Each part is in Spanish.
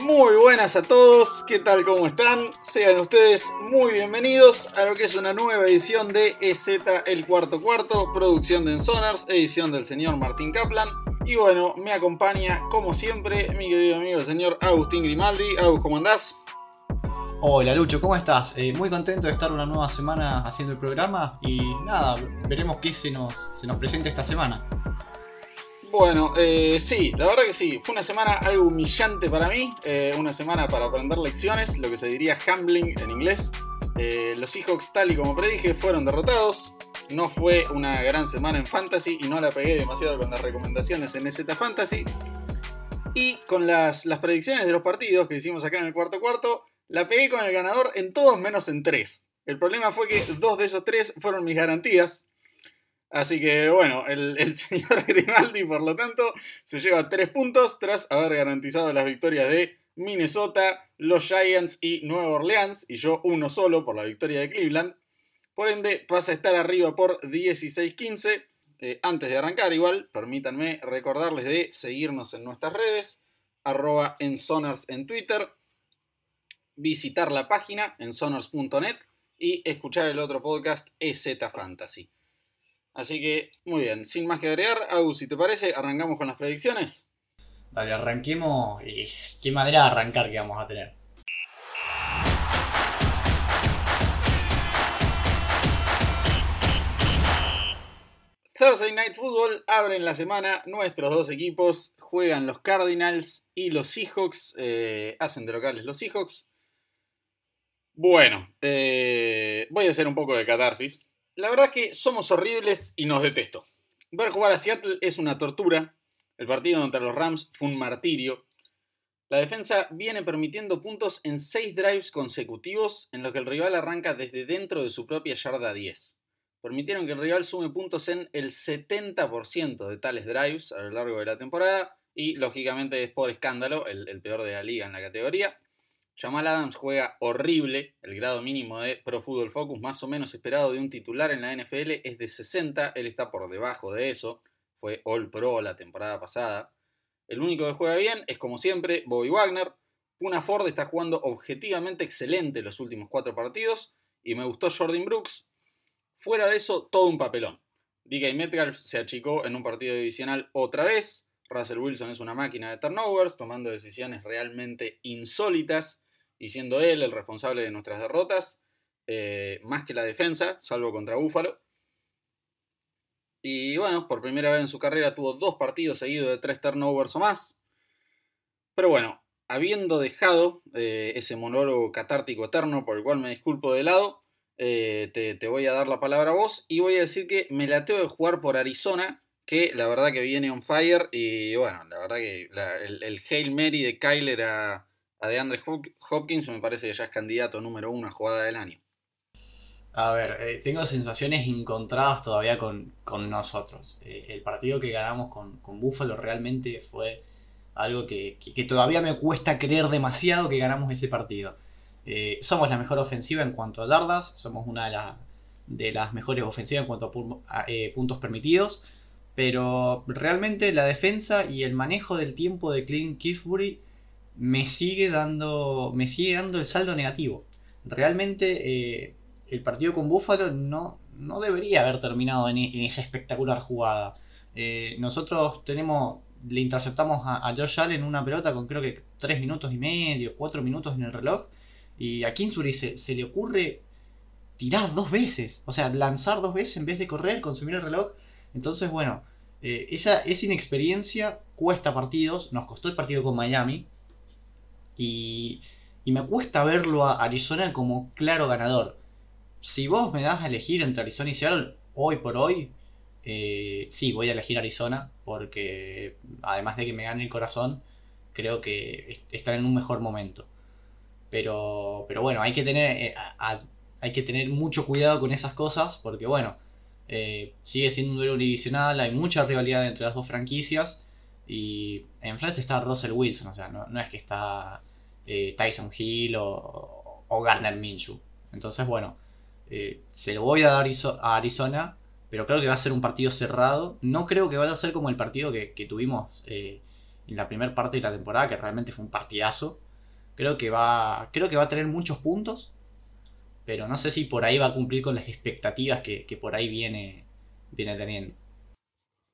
Muy buenas a todos, ¿qué tal? ¿Cómo están? Sean ustedes muy bienvenidos a lo que es una nueva edición de EZ El Cuarto Cuarto, producción de Ensonars, edición del señor Martín Kaplan. Y bueno, me acompaña como siempre mi querido amigo el señor Agustín Grimaldi. Agus, ¿cómo andás? Hola Lucho, ¿cómo estás? Eh, muy contento de estar una nueva semana haciendo el programa y nada, veremos qué se nos, se nos presenta esta semana. Bueno, eh, sí, la verdad que sí. Fue una semana algo humillante para mí. eh, una semana para aprender lecciones, lo que se diría humbling en inglés. Eh, los Seahawks, tal y como predije, fueron derrotados. No fue una gran semana en Fantasy y no la pegué demasiado con las recomendaciones en EZ Fantasy. Y con las, las predicciones de los partidos que hicimos acá en el cuarto cuarto, la pegué con el ganador en todos menos en tres. El problema fue que dos de esos tres fueron mis garantías. Así que bueno, el, señor Grimaldi, por lo tanto, se lleva tres puntos tras haber garantizado las victorias de Minnesota, los Giants y Nueva Orleans, y yo uno solo por la victoria de Cleveland. Por ende, pasa a estar arriba por 16-15. Eh, antes de arrancar, igual, permítanme recordarles de seguirnos en nuestras redes, arroba en Sonars en Twitter, visitar la página en sonars.net y escuchar el otro podcast EZ Fantasy. Así que, muy bien, sin más que agregar, Agus, si te parece, arrancamos con las predicciones. Dale, arranquemos y qué manera de arrancar que vamos a tener. Thursday Night Football abren la semana, nuestros dos equipos juegan los Cardinals y los Seahawks, eh, hacen de locales los Seahawks. Bueno, eh, voy a hacer un poco de catarsis. La verdad que somos horribles y nos detesto. Ver jugar a Seattle es una tortura. El partido contra los Rams fue un martirio. La defensa viene permitiendo puntos en 6 drives consecutivos en los que el rival arranca desde dentro de su propia yarda 10. Permitieron que el rival sume puntos en el 70% de tales drives a lo largo de la temporada y lógicamente es por escándalo el, el peor de la liga en la categoría. Jamal Adams juega horrible, el grado mínimo de Pro Football Focus más o menos esperado de un titular en la NFL es de 60, él está por debajo de eso, fue All Pro la temporada pasada. El único que juega bien es como siempre Bobby Wagner. Puna Ford está jugando objetivamente excelente los últimos cuatro partidos y me gustó Jordan Brooks. Fuera de eso, todo un papelón. DK Metcalf se achicó en un partido divisional otra vez. Russell Wilson es una máquina de turnovers, tomando decisiones realmente insólitas y siendo él el responsable de nuestras derrotas, eh, más que la defensa, salvo contra Búfalo. Y bueno, por primera vez en su carrera tuvo dos partidos seguidos de tres turnovers o más. Pero bueno, habiendo dejado eh, ese monólogo catártico eterno, por el cual me disculpo de lado, eh, te, voy a dar la palabra a vos y voy a decir que me la tengo de jugar por Arizona, que la verdad que viene on fire y bueno, la verdad que el Hail Mary de Kyler a, a DeAndre Hopkins me parece que ya es candidato número uno a jugada del año. A ver, eh, tengo sensaciones encontradas todavía con, con nosotros. Eh, el partido que ganamos con, con Buffalo realmente fue algo que, que, todavía me cuesta creer demasiado que ganamos ese partido. Eh, somos la mejor ofensiva en cuanto a yardas, somos una de, de las mejores ofensivas en cuanto a puntos permitidos, pero realmente la defensa y el manejo del tiempo de Clint Kingsbury me sigue dando, me sigue dando el saldo negativo. Realmente eh, el partido con Buffalo no, no debería haber terminado en, en esa espectacular jugada. Eh, nosotros tenemos, le interceptamos a, a, George Allen una pelota con creo que 3 minutos y medio, 4 minutos en el reloj. Y a Kingsbury se, se le ocurre tirar dos veces. O sea, lanzar dos veces en vez de correr, consumir el reloj. Entonces, bueno, eh, esa, esa inexperiencia cuesta partidos. Nos costó el partido con Miami. Y, me cuesta verlo a Arizona como claro ganador. Si vos me das a elegir entre Arizona y Seattle, hoy por hoy, eh, sí, voy a elegir Arizona. Porque además de que me gane el corazón, creo que están en un mejor momento. Pero, pero bueno, hay que tener, eh, mucho cuidado con esas cosas. Porque bueno, eh, sigue siendo un duelo divisional, hay mucha rivalidad entre las dos franquicias. Y enfrente está Russell Wilson, o sea, no, es que está eh, Tyson Hill o, o, Garner Minshew. Entonces, bueno, eh, se lo voy a dar a Arizona, pero creo que va a ser un partido cerrado. No creo que vaya a ser como el partido que, que tuvimos eh, en la primera parte de la temporada, que realmente fue un partidazo. Creo que va, creo que va a tener muchos puntos, pero no sé si por ahí va a cumplir con las expectativas que, por ahí viene, viene teniendo.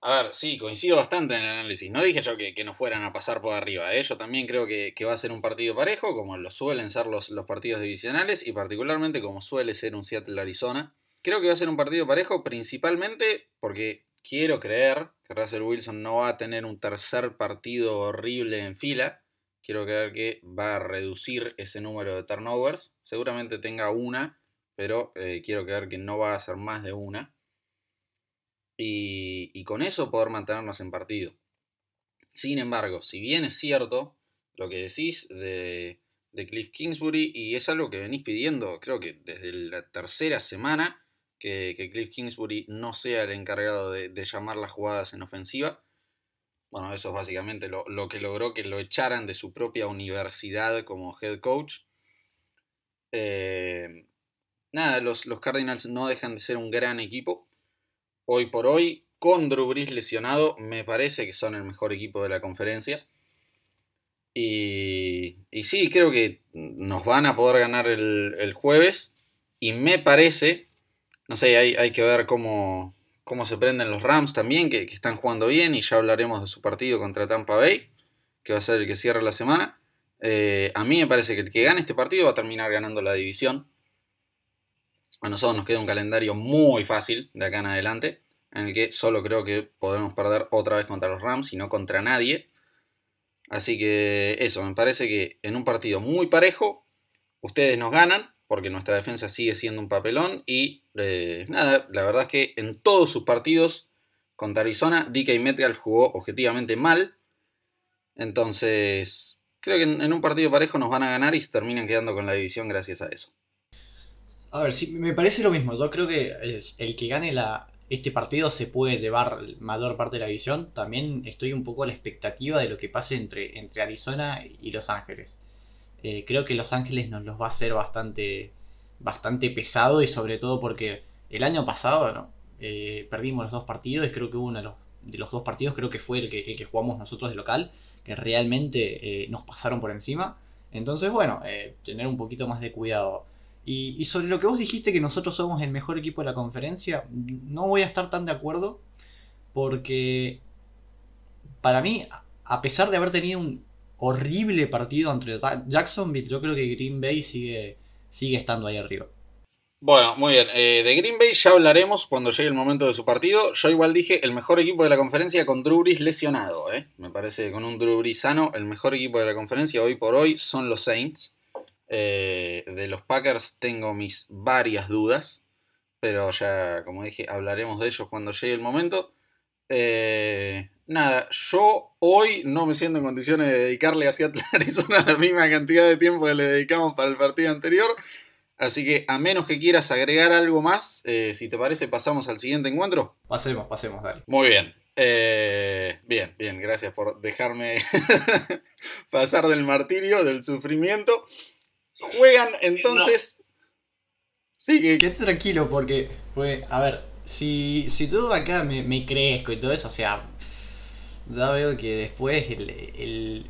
A ver, sí, coincido bastante en el análisis. No dije yo que, no fueran a pasar por arriba. ¿eh? Yo también creo que, va a ser un partido parejo, como lo suelen ser los, partidos divisionales, y particularmente como suele ser un Seattle-Arizona. Creo que va a ser un partido parejo principalmente porque quiero creer que Russell Wilson no va a tener un tercer partido horrible en fila quiero creer que va a reducir ese número de turnovers. Seguramente tenga una, pero eh, quiero creer que no va a ser más de una. Y, con eso poder mantenernos en partido. Sin embargo, si bien es cierto lo que decís de, Cliff Kingsbury, y es algo que venís pidiendo, creo que desde la tercera semana, que, Cliff Kingsbury no sea el encargado de llamar las jugadas en ofensiva, bueno, eso es básicamente lo, que logró que lo echaran de su propia universidad como head coach. Eh, nada, los, los, Cardinals no dejan de ser un gran equipo. Hoy por hoy, con Drew lesionado, me parece que son el mejor equipo de la conferencia. Y, sí, creo que nos van a poder ganar el, jueves. Y me parece, no sé, hay, hay que ver cómo, cómo se prenden los Rams también, que, están jugando bien, y ya hablaremos de su partido contra Tampa Bay, que va a ser el que cierra la semana. Eh, a mí me parece que el que gane este partido va a terminar ganando la división. A nosotros nos queda un calendario muy fácil de acá en adelante, en el que solo creo que podemos perder otra vez contra los Rams y no contra nadie. Así que eso, me parece que en un partido muy parejo, ustedes nos ganan, porque nuestra defensa sigue siendo un papelón y eh, nada, la verdad es que en todos sus partidos contra Arizona, DK Metcalf jugó objetivamente mal. Entonces, creo que en, un partido parejo nos van a ganar y se terminan quedando con la división gracias a eso. A ver, sí, me parece lo mismo. Yo creo que el que gane la, este partido se puede llevar mayor parte de la división. También estoy un poco a la expectativa de lo que pase entre, entre Arizona y Los Ángeles. Eh, creo que Los Ángeles nos los va a hacer bastante, bastante pesado y sobre todo porque el año pasado eh, perdimos los dos partidos creo que uno de los, de los dos partidos creo que fue el que, el que jugamos nosotros de local, que realmente eh, nos pasaron por encima. Entonces, bueno, tener un poquito más de cuidado. Y, sobre lo que vos dijiste que nosotros somos el mejor equipo de la conferencia, no voy a estar tan de acuerdo porque para mí, a pesar de haber tenido un horrible partido entre Jacksonville, yo creo que Green Bay sigue, sigue estando ahí arriba. Bueno, muy bien. Eh, de Green Bay ya hablaremos cuando llegue el momento de su partido. Yo igual dije el mejor equipo de la conferencia con Drew Brees lesionado. ¿eh? Me parece que con un Drew Brees sano, el mejor equipo de la conferencia hoy por hoy son los Saints. Eh, de los Packers tengo mis varias dudas. Pero ya, como dije, hablaremos de ellos cuando llegue el momento. Eh, nada, yo hoy no me siento en condiciones de dedicarle a Seattle Arizona la misma cantidad de tiempo que le dedicamos para el partido anterior. Así que a menos que quieras agregar algo más, eh, si te parece, pasamos al siguiente encuentro. Pasemos, pasemos, dale. Muy bien. Eh, bien, bien, gracias por dejarme pasar del martirio, del sufrimiento. Juegan entonces. Sí, que... Quédate tranquilo porque, porque, a ver, si, si todo acá me, me crezco y todo eso, o sea, ya veo que después el,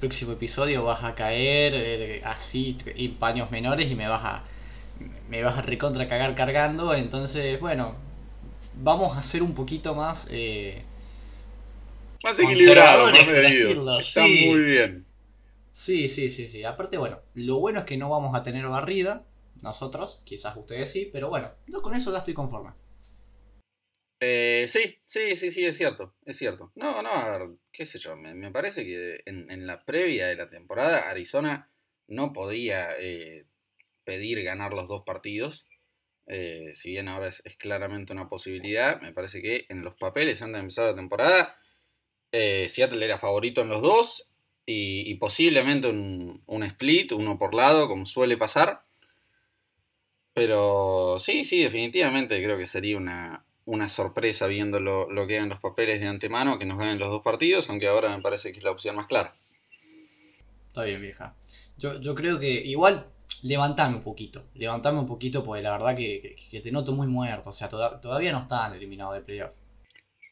próximo episodio vas a caer eh, así en paños menores y me vas a me vas a recontra cagar cargando entonces bueno vamos a ser un poquito más eh, más equilibrado más está muy bien sí sí sí sí aparte bueno lo bueno es que no vamos a tener barrida nosotros quizás ustedes sí pero bueno yo con eso ya estoy conforme eh, sí, sí, sí, sí, es cierto, es cierto. No, no, a ver, qué sé yo, me, parece que en, la previa de la temporada Arizona no podía eh, pedir ganar los dos partidos. Eh, si bien ahora es, claramente una posibilidad, me parece que en los papeles antes de empezar la temporada, Seattle era favorito en los dos y, posiblemente un, un split, uno por lado, como suele pasar. Pero sí, sí, definitivamente creo que sería una, una sorpresa viendo lo, que eran los papeles de antemano, que nos ganen los dos partidos, aunque ahora me parece que es la opción más clara. Está bien, vieja. Yo, yo creo que igual levantame un poquito, levantame un poquito porque la verdad que, te noto muy muerto, o sea, todavía no están eliminados de playoff.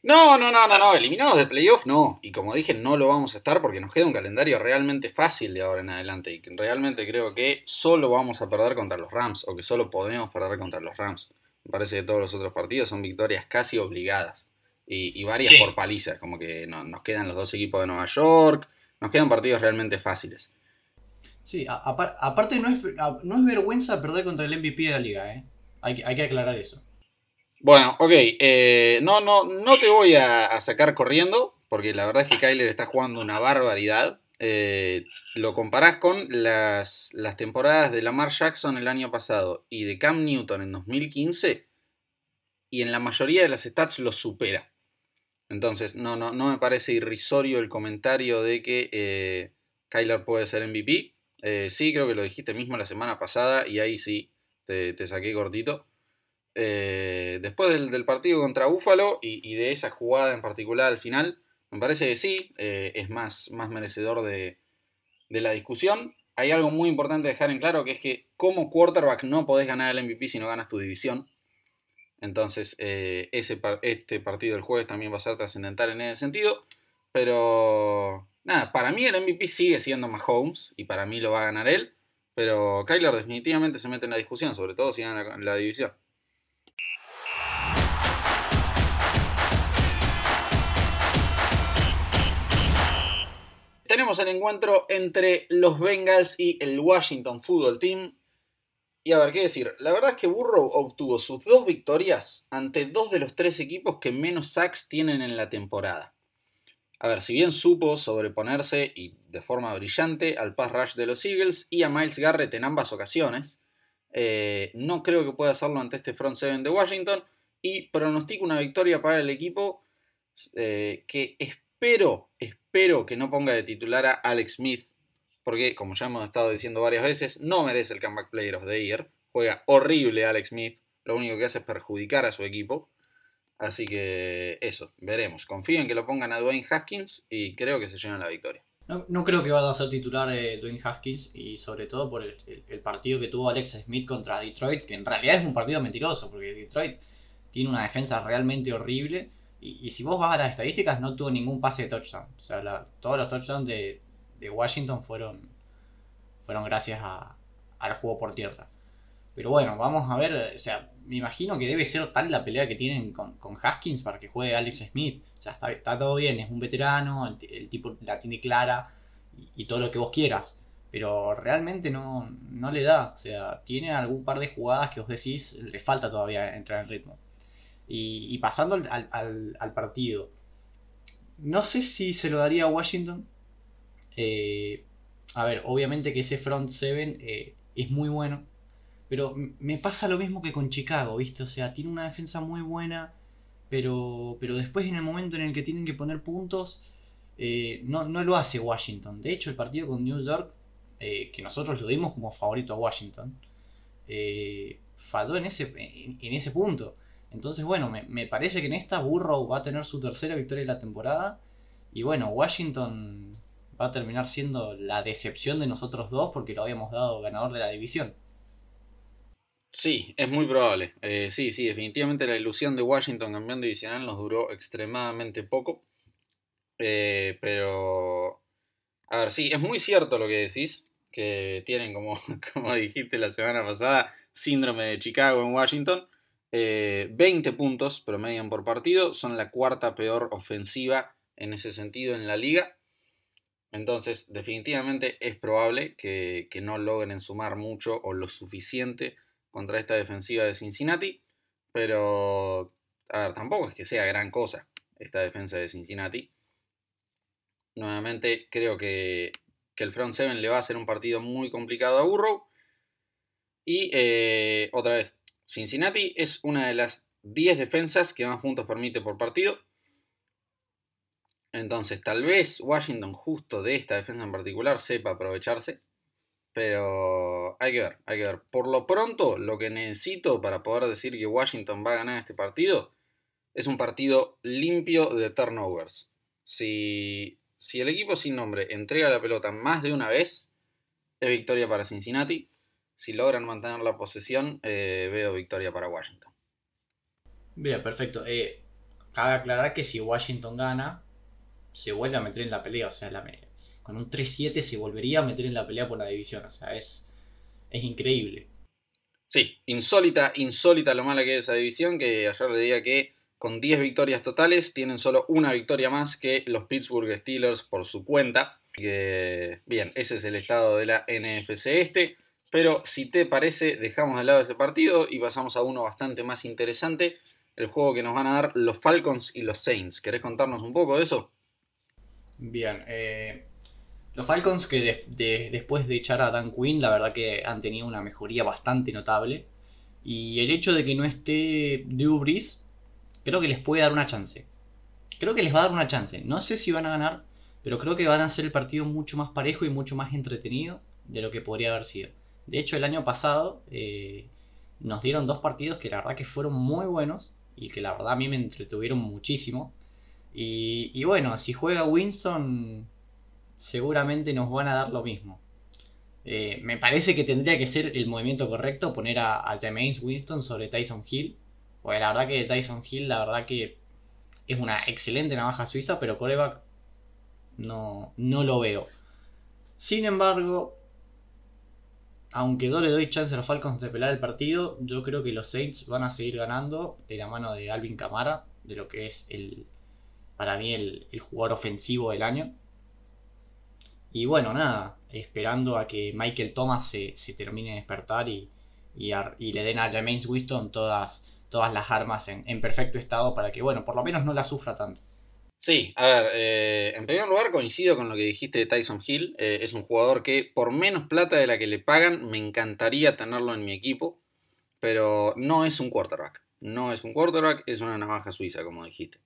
No, no, no, no, no, eliminados de playoff no. Y como dije, no lo vamos a estar porque nos queda un calendario realmente fácil de ahora en adelante. Y realmente creo que solo vamos a perder contra los Rams o que solo podemos perder contra los Rams. Me parece que todos los otros partidos son victorias casi obligadas. Y, varias por palizas, como que nos quedan los dos equipos de Nueva York. Nos quedan partidos realmente fáciles. Sí, aparte no es, no es vergüenza perder contra el MVP de la liga, ¿eh? Hay, hay que aclarar eso. Bueno, ok. Eh, no, no, no te voy a, sacar corriendo, porque la verdad es que Kyler está jugando una barbaridad. Eh, lo comparás con las, las, temporadas de Lamar Jackson el año pasado y de Cam Newton en 2015, y en la mayoría de las stats lo supera. Entonces, no, no, no me parece irrisorio el comentario de que eh, Kyler puede ser MVP. sí, creo que lo dijiste mismo la semana pasada y ahí sí te, te saqué cortito. Eh, después del, partido contra Búfalo y, de esa jugada en particular al final, me parece que sí, eh, es más, más merecedor de, la discusión. Hay algo muy importante dejar en claro que es que como quarterback no podés ganar el MVP si no ganas tu división. Entonces, eh, ese, este partido del jueves también va a ser trascendental en ese sentido. Pero, nada, para mí el MVP sigue siendo Mahomes y para mí lo va a ganar él. Pero Kyler definitivamente se mete en la discusión, sobre todo si gana la división. Tenemos el encuentro entre los Bengals y el Washington Football Team. Y a ver, ¿qué decir? La verdad es que Burrow obtuvo sus dos victorias ante dos de los tres equipos que menos sacks tienen en la temporada. A ver, si bien supo sobreponerse y de forma brillante al pass rush de los Eagles y a Miles Garrett en ambas ocasiones, eh, no creo que pueda hacerlo ante este front seven de Washington y pronostico una victoria para el equipo eh, que espero, espero que no ponga de titular a Alex Smith, porque como ya hemos estado diciendo varias veces, no merece el Comeback Player of the Year. Juega horrible Alex Smith, lo único que hace es perjudicar a su equipo. Así que eso, veremos. Confío en que lo pongan a Dwayne Haskins y creo que se llenan la victoria. No, creo que vaya a ser titular eh, Dwayne Haskins y sobre todo por el, partido que tuvo Alex Smith contra Detroit, que en realidad es un partido mentiroso, porque Detroit tiene una defensa realmente horrible y, si vos vas a las estadísticas, no tuvo ningún pase de touchdown. O sea, todos los touchdowns de, Washington fueron, fueron gracias al juego por tierra. Pero bueno, vamos a ver. O sea, me imagino que debe ser tal la pelea que tienen con, Haskins para que juegue Alex Smith. O sea, está, todo bien, es un veterano, el, tipo la tiene clara y, todo lo que vos quieras. Pero realmente no, no le da. O sea, tiene algún par de jugadas que os decís, le falta todavía entrar en ritmo. Y, pasando al, partido, no sé si se lo daría a Washington. Eh, a ver, obviamente que ese front seven eh, es muy bueno. Pero me pasa lo mismo que con Chicago, ¿viste? O sea, tiene una defensa muy buena. Pero, pero después en el momento en el que tienen que poner puntos, eh, no, lo hace Washington. De hecho, el partido con New York, que nosotros lo dimos como favorito a Washington, falló en ese, en ese punto. Entonces, bueno, me, parece que en esta Burrow va a tener su tercera victoria de la temporada. Y bueno, Washington va a terminar siendo la decepción de nosotros dos porque lo habíamos dado ganador de la división. Sí, es muy probable. Eh, sí, sí, definitivamente la ilusión de Washington campeón divisional nos duró extremadamente poco. Eh, pero, a ver, sí, es muy cierto lo que decís, que tienen, como, como dijiste la semana pasada, síndrome de Chicago en Washington. 20 eh, puntos promedian por partido, son la cuarta peor ofensiva en ese sentido en la liga. Entonces, definitivamente es probable que, no logren sumar mucho o lo suficiente contra esta defensiva de Cincinnati. Pero, a ver, tampoco es que sea gran cosa esta defensa de Cincinnati. Nuevamente, creo que, el front seven le va a hacer un partido muy complicado a Burrow. Y eh, otra vez, Cincinnati es una de las 10 defensas que más puntos permite por partido. Entonces, tal vez Washington, justo de esta defensa en particular, sepa aprovecharse. Pero hay que ver, hay que ver. Por lo pronto, lo que necesito para poder decir que Washington va a ganar este partido es un partido limpio de turnovers. Si, si el equipo sin nombre entrega la pelota más de una vez, es victoria para Cincinnati si logran mantener la posesión, eh, veo victoria para Washington. Bien, perfecto. Eh, cabe aclarar que si Washington gana, se vuelve a meter en la pelea. O sea, la, con un 3-7 se volvería a meter en la pelea por la división. O sea, es, es increíble. Sí, insólita, insólita lo mala que es esa división, que ayer le diga que con 10 victorias totales tienen solo una victoria más que los Pittsburgh Steelers por su cuenta. Que, bien, ese es el estado de la NFC este. Pero si te parece, dejamos de lado ese partido y pasamos a uno bastante más interesante. El juego que nos van a dar los Falcons y los Saints. ¿Querés contarnos un poco de eso? Bien, eh, los Falcons que después de echar a Dan Quinn, la verdad que han tenido una mejoría bastante notable. Y el hecho de que no esté Drew creo que les puede dar una chance. Creo que les va a dar una chance. No sé si van a ganar, pero creo que van a hacer el partido mucho más parejo y mucho más entretenido de lo que podría haber sido. De hecho, el año pasado eh, nos dieron dos partidos que la verdad que fueron muy buenos y que la verdad a mí me entretuvieron muchísimo. Y, bueno, si juega Winston, seguramente nos van a dar lo mismo. Eh, me parece que tendría que ser el movimiento correcto poner a, James Winston sobre Tyson Hill. Porque la verdad que Tyson Hill, la verdad que es una excelente navaja suiza, pero coreback no, no lo veo. Sin embargo, aunque yo le doy chance a los Falcons de pelar el partido, yo creo que los Saints van a seguir ganando de la mano de Alvin Camara, de lo que es el para mí el, jugador ofensivo del año. Y bueno, nada, esperando a que Michael Thomas se, termine de despertar y, y, le den a James Winston todas, todas las armas en, en perfecto estado para que, bueno, por lo menos no la sufra tanto. Sí, a ver, eh, en primer lugar coincido con lo que dijiste de Tyson Hill. Eh, es un jugador que por menos plata de la que le pagan, me encantaría tenerlo en mi equipo, pero no es un quarterback. No es un quarterback, es una navaja suiza, como dijiste.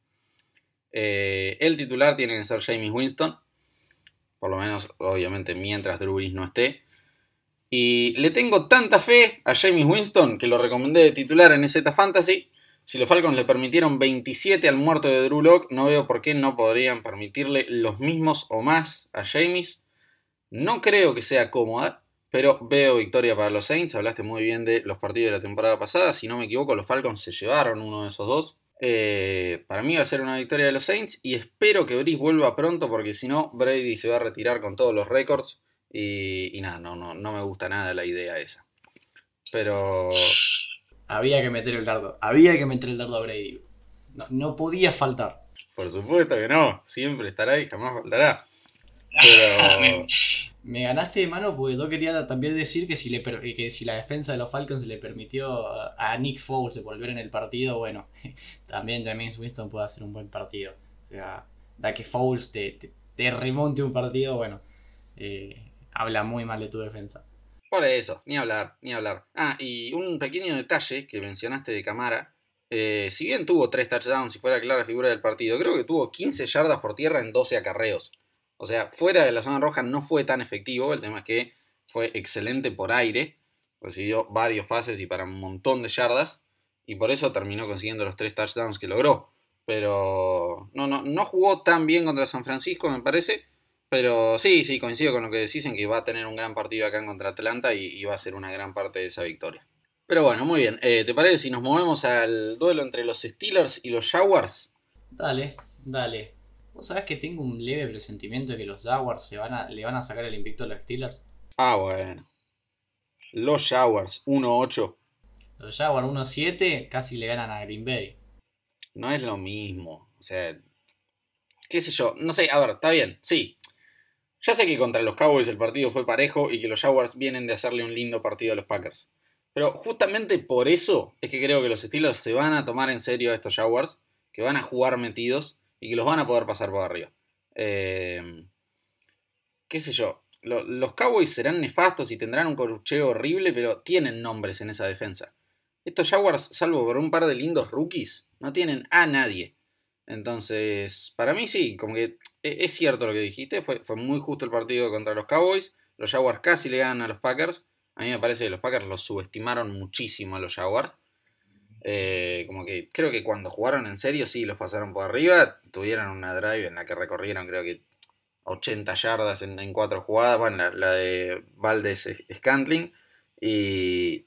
Eh, el titular tiene que ser James Winston, por lo menos, obviamente, mientras Drew Brees no esté. Y le tengo tanta fe a James Winston que lo recomendé de titular en Z Fantasy si los Falcons le permitieron 27 al muerto de Drew Locke, no veo por qué no podrían permitirle los mismos o más a James. No creo que sea cómoda, pero veo victoria para los Saints. Hablaste muy bien de los partidos de la temporada pasada. Si no me equivoco, los Falcons se llevaron uno de esos dos. Eh, para mí va a ser una victoria de los Saints y espero que Brice vuelva pronto porque si no, Brady se va a retirar con todos los récords. Y, y nada, no, no, no me gusta nada la idea esa. Pero había que meter el dardo. Había que meter el dardo a Brady. No, podía faltar. Por supuesto que no. Siempre estará y jamás faltará. Pero... me, ganaste de mano porque yo quería también decir que si, le, que si la defensa de los Falcons le permitió a Nick Foles volver en el partido, bueno, también James Winston puede hacer un buen partido. O sea, da que Foles te, te, remonte un partido, bueno, eh, habla muy mal de tu defensa. Por eso, ni hablar, ni hablar. Ah, y un pequeño detalle que mencionaste de Camara. Eh, si bien tuvo 3 touchdowns y fue la clara figura del partido, creo que tuvo 15 yardas por tierra en 12 acarreos. O sea, fuera de la zona roja no fue tan efectivo. El tema es que fue excelente por aire. Recibió varios pases y para un montón de yardas. Y por eso terminó consiguiendo los 3 touchdowns que logró. Pero no, no, no jugó tan bien contra San Francisco, me parece. Pero sí, sí, coincido con lo que decís en que va a tener un gran partido acá en contra Atlanta y, va a ser una gran parte de esa victoria. Pero bueno, muy bien. Eh, ¿Te parece si nos movemos al duelo entre los Steelers y los Jaguars? Dale, dale. ¿Vos sabés que tengo un leve presentimiento de que los Jaguars se van a, le van a sacar el invicto a los Steelers? Ah, bueno. Los Jaguars 1-8. Los Jaguars 1-7 casi le ganan a Green Bay. No es lo mismo. O sea, qué sé yo. No sé, a ver, está bien. Sí, ya sé que contra los Cowboys el partido fue parejo y que los Jaguars vienen de hacerle un lindo partido a los Packers. Pero justamente por eso es que creo que los Steelers se van a tomar en serio a estos Jaguars, que van a jugar metidos y que los van a poder pasar por arriba. Eh, ¿Qué sé yo? los Cowboys serán nefastos y tendrán un corucheo horrible, pero tienen nombres en esa defensa. Estos Jaguars, salvo por un par de lindos rookies, no tienen a nadie. Entonces, para mí sí, como que e, es cierto lo que dijiste, fue, muy justo el partido contra los Cowboys, los Jaguars casi le ganan a los Packers, a mí me parece que los Packers los subestimaron muchísimo a los Jaguars, eh, como que creo que cuando jugaron en serio sí los pasaron por arriba, tuvieron una drive en la que recorrieron creo que 80 yardas en, cuatro jugadas, bueno, la, de Valdez Scantling, y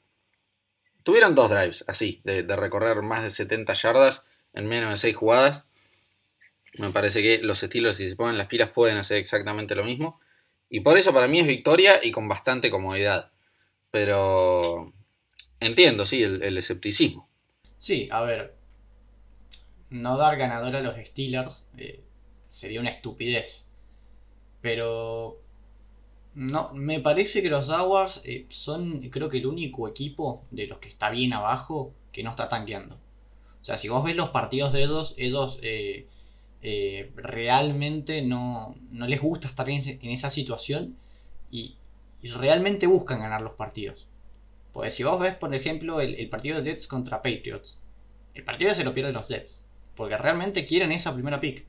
tuvieron dos drives así, de, recorrer más de 70 yardas en menos de 6 jugadas. Me parece que los Steelers, si se ponen las pilas, pueden hacer exactamente lo mismo. Y por eso para mí es victoria y con bastante comodidad. Pero entiendo, sí, el, escepticismo. Sí, a ver. No dar ganador a los Steelers eh, sería una estupidez. Pero no, me parece que los Jaguars eh, son, creo que el único equipo de los que está bien abajo que no está tanqueando. O sea, si vos ves los partidos de ellos, ellos eh, eh, realmente no, no, les gusta estar en, esa situación y, realmente buscan ganar los partidos. Pues si vos ves, por ejemplo, el, partido de Jets contra Patriots, el partido se lo pierden los Jets, porque realmente quieren esa primera pick.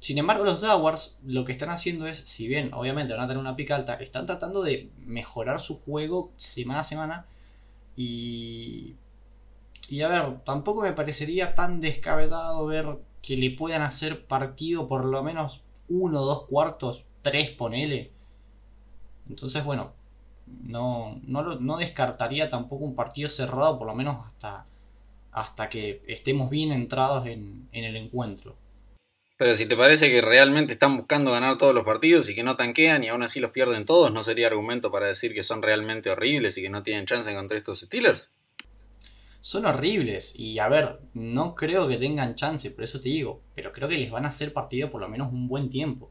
Sin embargo, los Jaguars lo que están haciendo es, si bien obviamente van a tener una pick alta, están tratando de mejorar su juego semana a semana y y a ver, tampoco me parecería tan descabellado ver que le puedan hacer partido por lo menos uno, dos cuartos, tres, ponele. Entonces, bueno, no, no, descartaría tampoco un partido cerrado, por lo menos hasta, hasta que estemos bien entrados en, en el encuentro. Pero si te parece que realmente están buscando ganar todos los partidos y que no tanquean y aún así los pierden todos, ¿no sería argumento para decir que son realmente horribles y que no tienen chance contra estos Steelers? Son horribles. Y a ver, no creo que tengan chance, por eso te digo. Pero creo que les van a hacer partido por lo menos un buen tiempo.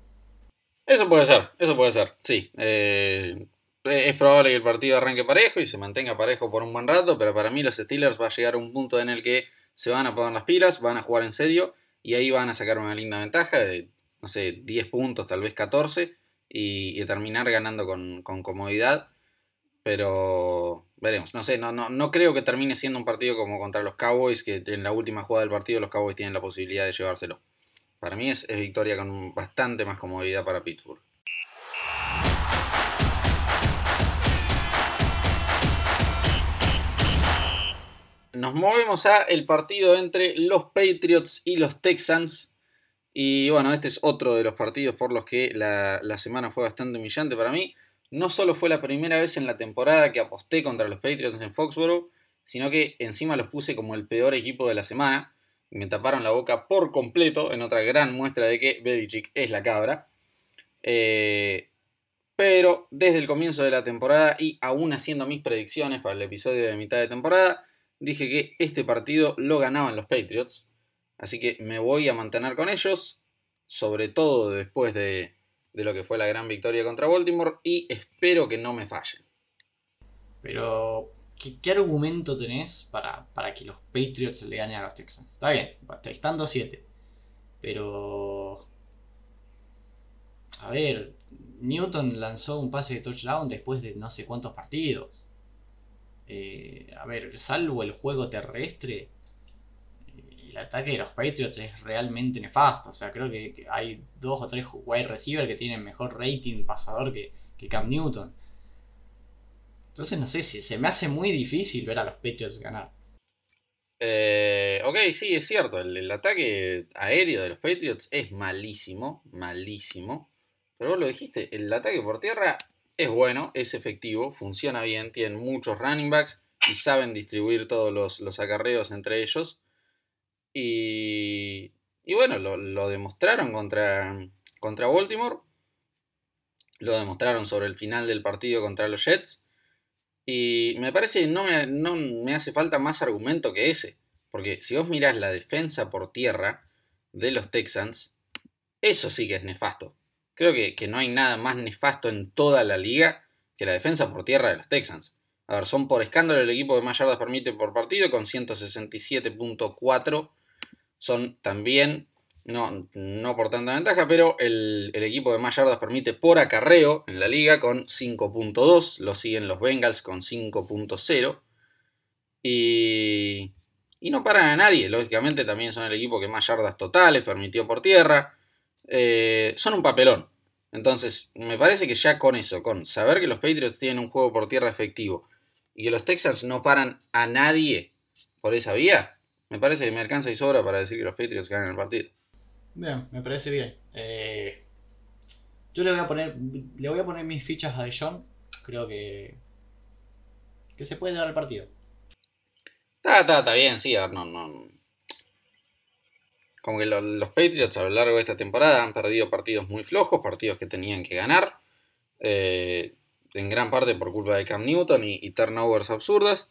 Eso puede ser, eso puede ser, sí. Eh, es probable que el partido arranque parejo y se mantenga parejo por un buen rato, pero para mí los Steelers va a llegar a un punto en el que se van a poner las pilas, van a jugar en serio y ahí van a sacar una linda ventaja de, no sé, 10 puntos, tal vez 14 y, terminar ganando con, con comodidad. Pero veremos. No sé, no, no, no creo que termine siendo un partido como contra los Cowboys, que en la última jugada del partido los Cowboys tienen la posibilidad de llevárselo. Para mí es, victoria con bastante más comodidad para Pittsburgh. Nos movemos a el partido entre los Patriots y los Texans. Y bueno, este es otro de los partidos por los que la, la semana fue bastante humillante para mí no solo fue la primera vez en la temporada que aposté contra los Patriots en Foxborough, sino que encima los puse como el peor equipo de la semana. Me taparon la boca por completo en otra gran muestra de que Belichick es la cabra. Eh, pero desde el comienzo de la temporada y aún haciendo mis predicciones para el episodio de mitad de temporada, dije que este partido lo ganaban los Patriots. Así que me voy a mantener con ellos, sobre todo después de, de lo que fue la gran victoria contra Baltimore y espero que no me fallen. Pero, ¿qué, argumento tenés para, que los Patriots le ganen a los Texans? Está bien, están 2-7. Pero... A ver, Newton lanzó un pase de touchdown después de no sé cuántos partidos. Eh, a ver, salvo el juego terrestre, el ataque de los Patriots es realmente nefasto. O sea, creo que hay dos o tres wide receivers que tienen mejor rating pasador que, Cam Newton. Entonces, no sé, si se me hace muy difícil ver a los Patriots ganar. Eh, ok, sí, es cierto. El, ataque aéreo de los Patriots es malísimo, malísimo. Pero vos lo dijiste, el ataque por tierra es bueno, es efectivo, funciona bien, tienen muchos running backs y saben distribuir todos los acarreos entre ellos. Y, y bueno, lo, demostraron contra, contra Baltimore. Lo demostraron sobre el final del partido contra los Jets. Y me parece que no me, no me hace falta más argumento que ese. Porque si vos mirás la defensa por tierra de los Texans, eso sí que es nefasto. Creo que, que, no hay nada más nefasto en toda la liga que la defensa por tierra de los Texans. A ver, son por escándalo el equipo que más yardas permite por partido con 167.4 son también, no, no por tanta ventaja, pero el, equipo de más yardas permite por acarreo en la liga con 5.2, lo siguen los Bengals con 5.0 y, y no paran a nadie, lógicamente también son el equipo que más yardas totales permitió por tierra, eh, son un papelón. Entonces, me parece que ya con eso, con saber que los Patriots tienen un juego por tierra efectivo y que los Texans no paran a nadie por esa vía, me parece que me alcanza y sobra para decir que los Patriots ganan el partido. Bien, me parece bien. Eh, yo le voy a poner le voy a poner mis fichas a John. Creo que que se puede dar el partido. Está, está, está bien, sí, no, no. como que los Patriots a lo largo de esta temporada han perdido partidos muy flojos, partidos que tenían que ganar, eh, en gran parte por culpa de Cam Newton y, turnovers absurdas,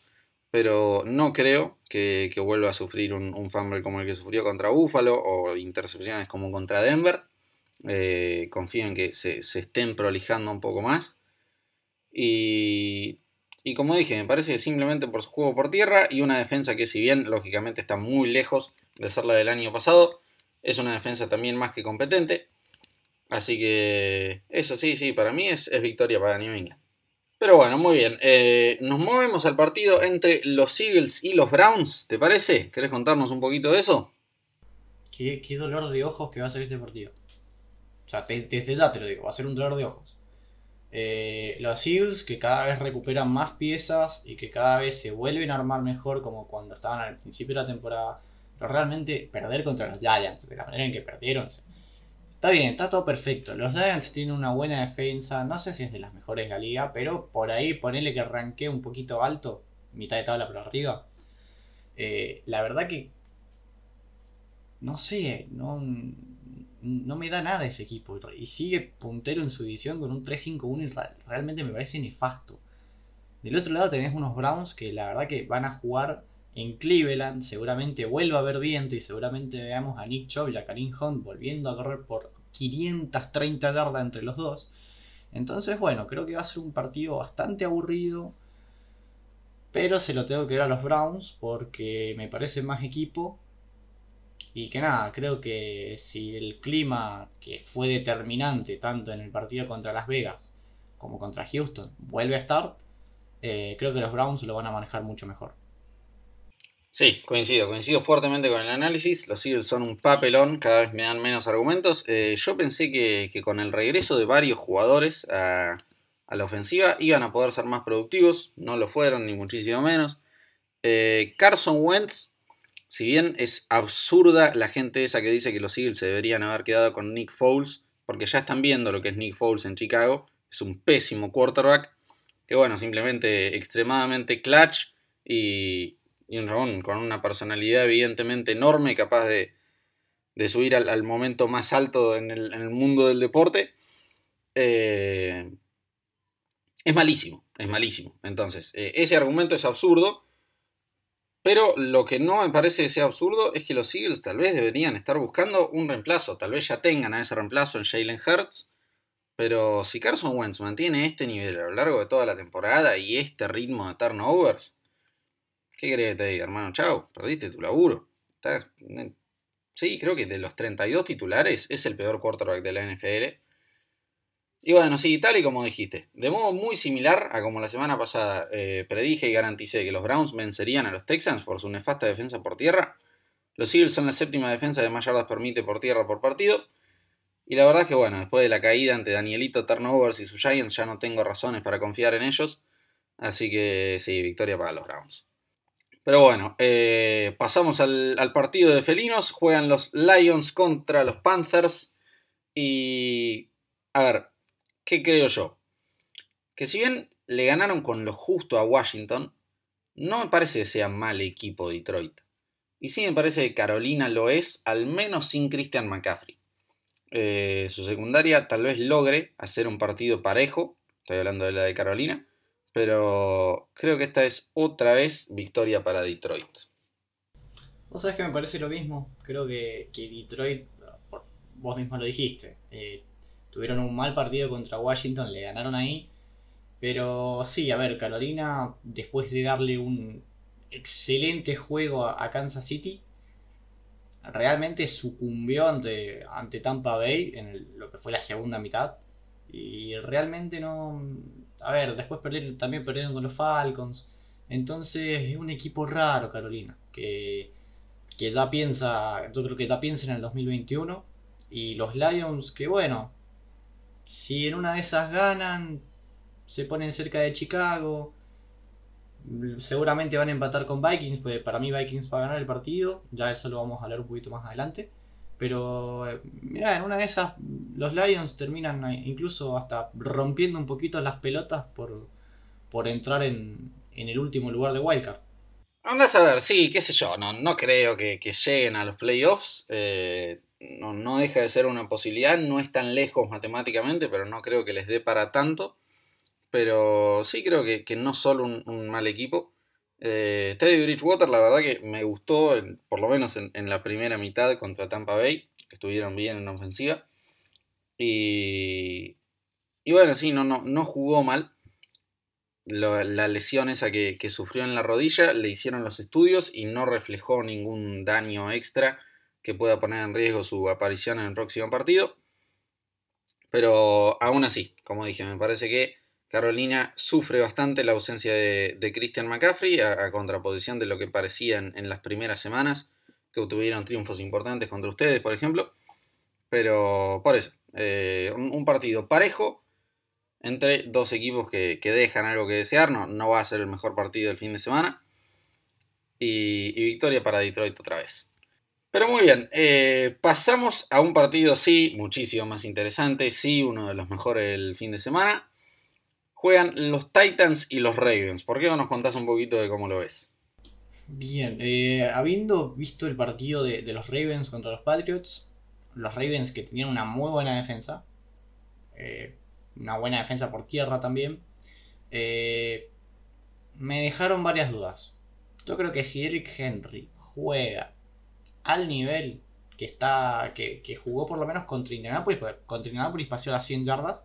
pero no creo que, vuelva a sufrir un, fumble como el que sufrió contra Buffalo o intercepciones como contra Denver. Eh, confío en que se, estén prolijando un poco más. Y como dije, me parece que simplemente por su juego por tierra y una defensa que si bien lógicamente está muy lejos de ser la del año pasado, es una defensa también más que competente. Así que eso sí, sí, para mí es, victoria para New England. Pero bueno, muy bien. Eh, nos movemos al partido entre los Eagles y los Browns, ¿te parece? ¿Querés contarnos un poquito de eso? Qué, dolor de ojos que va a ser este partido. O sea, desde ya te lo digo, va a ser un dolor de ojos. Eh, los Eagles que cada vez recuperan más piezas y que cada vez se vuelven a armar mejor como cuando estaban al principio de la temporada. Pero realmente perder contra los Giants de la manera en que perdieron. Está bien, está todo perfecto. Los Giants tienen una buena defensa. No sé si es de las mejores de la liga, pero por ahí ponele que arranqué un poquito alto, mitad de tabla por arriba. Eh, la verdad que no sé, no, no me da nada ese equipo. Y sigue puntero en su división con un 3-5-1 y realmente me parece nefasto. Del otro lado tenés unos Browns que la verdad que van a jugar en Cleveland. Seguramente vuelva a haber viento y seguramente veamos a Nick Chubb y a Karim Hunt volviendo a correr por 530 yardas entre los dos. Entonces, bueno, creo que va a ser un partido bastante aburrido. Pero se lo tengo que dar a los Browns porque me parece más equipo y que nada, creo que si el clima que fue determinante tanto en el partido contra Las Vegas como contra Houston vuelve a estar, eh, creo que los Browns lo van a manejar mucho mejor. Sí, coincido, coincido fuertemente con el análisis. Los Eagles son un papelón, cada vez me dan menos argumentos. Eh, yo pensé que, con el regreso de varios jugadores a, la ofensiva iban a poder ser más productivos. No lo fueron, ni muchísimo menos. Eh, Carson Wentz si bien es absurda la gente esa que dice que los Eagles se deberían haber quedado con Nick Foles, porque ya están viendo lo que es Nick Foles en Chicago, es un pésimo quarterback, que bueno, simplemente extremadamente clutch y, un con una personalidad evidentemente enorme, capaz de, subir al, momento más alto en el, mundo del deporte. Eh, es malísimo, es malísimo. Entonces, eh, ese argumento es absurdo. Pero lo que no me parece que sea absurdo es que los Eagles tal vez deberían estar buscando un reemplazo. Tal vez ya tengan a ese reemplazo en Jalen Hurts. Pero si Carson Wentz mantiene este nivel a lo largo de toda la temporada y este ritmo de turnovers, ¿qué querés que te diga, hermano? Chao, perdiste tu laburo. Sí, creo que de los 32 titulares es el peor quarterback de la NFL. Y bueno, sí, tal y como dijiste, de modo muy similar a como la semana pasada eh, predije y garanticé que los Browns vencerían a los Texans por su nefasta defensa por tierra, los Eagles son la séptima defensa de más yardas permite por tierra por partido. Y la verdad es que bueno, después de la caída ante Danielito Turnovers y sus Giants ya no tengo razones para confiar en ellos. Así que sí, victoria para los Browns. Pero bueno, eh, pasamos al, partido de felinos. Juegan los Lions contra los Panthers. Y... A ver, ¿Qué creo yo? Que si bien le ganaron con lo justo a Washington, no me parece que sea mal equipo Detroit. Y sí me parece que Carolina lo es, al menos sin Christian McCaffrey. Eh, su secundaria tal vez logre hacer un partido parejo, estoy hablando de la de Carolina, pero creo que esta es otra vez victoria para Detroit. Vos sabés que me parece lo mismo, creo que, Detroit, vos mismo lo dijiste, eh, Tuvieron un mal partido contra Washington, le ganaron ahí. Pero sí, a ver, Carolina, después de darle un excelente juego a, Kansas City, realmente sucumbió ante, ante Tampa Bay en lo que fue la segunda mitad. Y realmente no. A ver, después perdieron, también perdieron con los Falcons. Entonces es un equipo raro, Carolina. Que, que ya piensa. Yo creo que ya piensa en el 2021. Y los Lions, que bueno, si en una de esas ganan, se ponen cerca de Chicago. Seguramente van a empatar con Vikings, pues para mí Vikings va a ganar el partido. Ya eso lo vamos a hablar un poquito más adelante. Pero eh, mira, en una de esas los Lions terminan eh, incluso hasta rompiendo un poquito las pelotas por, por entrar en, en el último lugar de Wildcard. Andás a ver, sí, qué sé yo, no, no creo que, lleguen a los playoffs. Eh, no, deja de ser una posibilidad, no es tan lejos matemáticamente, pero no creo que les dé para tanto. Pero sí creo que, no solo un, mal equipo. Eh, Teddy Bridgewater, la verdad que me gustó, por lo menos en, la primera mitad contra Tampa Bay. Estuvieron bien en ofensiva. Y, y bueno, sí, no, no, no jugó mal. la lesión esa que, que, sufrió en la rodilla le hicieron los estudios y no reflejó ningún daño extra que pueda poner en riesgo su aparición en el próximo partido. Pero aún así, como dije, me parece que Carolina sufre bastante la ausencia de, Christian McCaffrey, a, contraposición de lo que parecía en, las primeras semanas, que obtuvieron triunfos importantes contra ustedes, por ejemplo. Pero por eso, eh, un, partido parejo entre dos equipos que, dejan algo que desear. No, no, va a ser el mejor partido del fin de semana. y victoria para Detroit otra vez. Pero muy bien, eh, pasamos a un partido, sí, muchísimo más interesante, sí, uno de los mejores del fin de semana. Juegan los Titans y los Ravens. ¿Por qué no nos contás un poquito de cómo lo ves? Bien, eh, habiendo visto el partido de, los Ravens contra los Patriots, los Ravens que tenían una muy buena defensa, eh, una buena defensa por tierra también, me dejaron varias dudas. Yo creo que si Eric Henry juega al nivel que está que, jugó por lo menos contra Indianapolis, porque contra Indianapolis pasó las 100 yardas,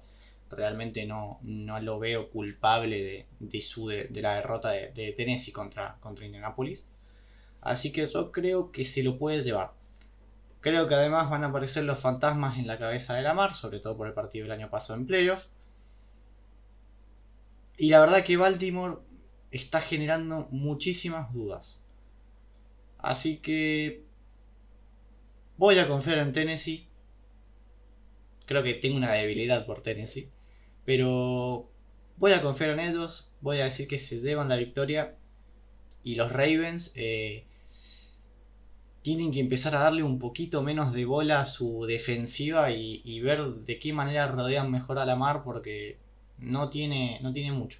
realmente no, no lo veo culpable de, su, de, la derrota de, Tennessee contra, contra Indianapolis. Así que yo creo que se lo puede llevar. Creo que además van a aparecer los fantasmas en la cabeza de la mar, sobre todo por el partido del año pasado en playoff. Y la verdad que Baltimore está generando muchísimas dudas. Así que Voy a confiar en Tennessee. Creo que tengo una debilidad por Tennessee. Pero voy a confiar en ellos. Voy a decir que se llevan la victoria. Y los Ravens eh, tienen que empezar a darle un poquito menos de bola a su defensiva y, ver de qué manera rodean mejor a la mar porque no tiene, no tiene mucho.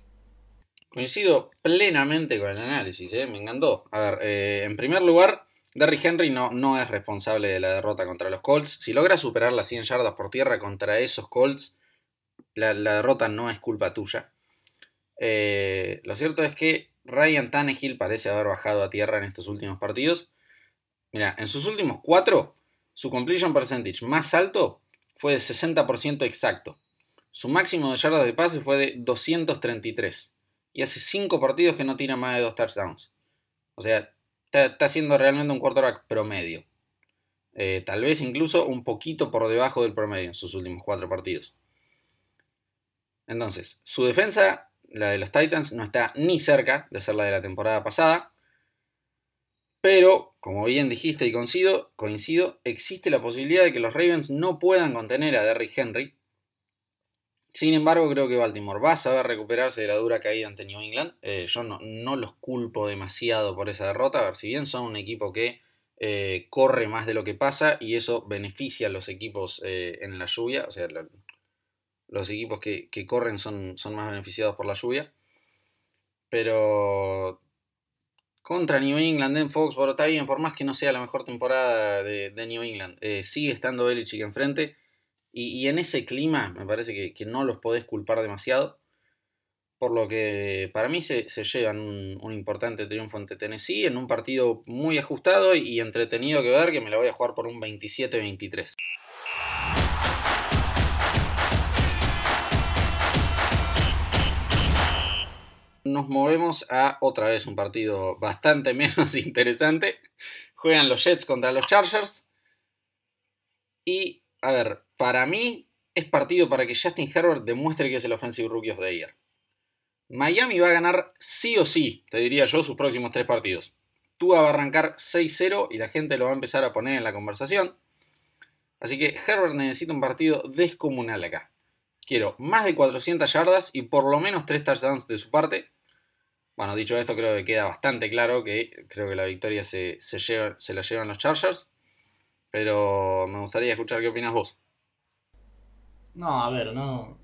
Coincido plenamente con el análisis, ¿eh? me encantó. A ver, eh, en primer lugar, Derrick Henry no, no es responsable de la derrota contra los Colts. Si logra superar las 100 yardas por tierra contra esos Colts, la, derrota no es culpa tuya. Eh, lo cierto es que Ryan Tannehill parece haber bajado a tierra en estos últimos partidos. Mira, en sus últimos cuatro, su completion percentage más alto fue de 60% exacto. Su máximo de yardas de pase fue de 233. Y hace 5 partidos que no tira más de 2 touchdowns. O sea, está, siendo realmente un quarterback promedio. Eh, tal vez incluso un poquito por debajo del promedio en sus últimos cuatro partidos. Entonces, su defensa, la de los Titans, no está ni cerca de ser la de la temporada pasada. Pero, como bien dijiste y coincido, existe la posibilidad de que los Ravens no puedan contener a Derrick Henry sin embargo, creo que Baltimore va a saber recuperarse de la dura caída ante New England. Eh, yo no, los culpo demasiado por esa derrota. A ver, si bien son un equipo que eh, corre más de lo que pasa y eso beneficia a los equipos eh, en la lluvia. O sea, los equipos que, corren son, son, más beneficiados por la lluvia. Pero contra New England en Foxborough está por más que no sea la mejor temporada de, New England. sigue estando Belichick enfrente y, en ese clima me parece que, no los podés culpar demasiado. Por lo que para mí se, llevan un, importante triunfo ante Tennessee en un partido muy ajustado y, entretenido que ver, que me lo voy a jugar por un 27-23. Nos movemos a otra vez un partido bastante menos interesante. Juegan los Jets contra los Chargers. Y a ver, para mí es partido para que Justin Herbert demuestre que es el Offensive Rookie of the Year. Miami va a ganar sí o sí, te diría yo, sus próximos tres partidos. Tua va a arrancar 6-0 y la gente lo va a empezar a poner en la conversación. Así que Herbert necesita un partido descomunal acá. Quiero más de 400 yardas y por lo menos 3 touchdowns de su parte. Bueno, dicho esto, creo que queda bastante claro que creo que la victoria se, se la llevan los Chargers. Pero me gustaría escuchar qué opinas vos. No, a ver, no.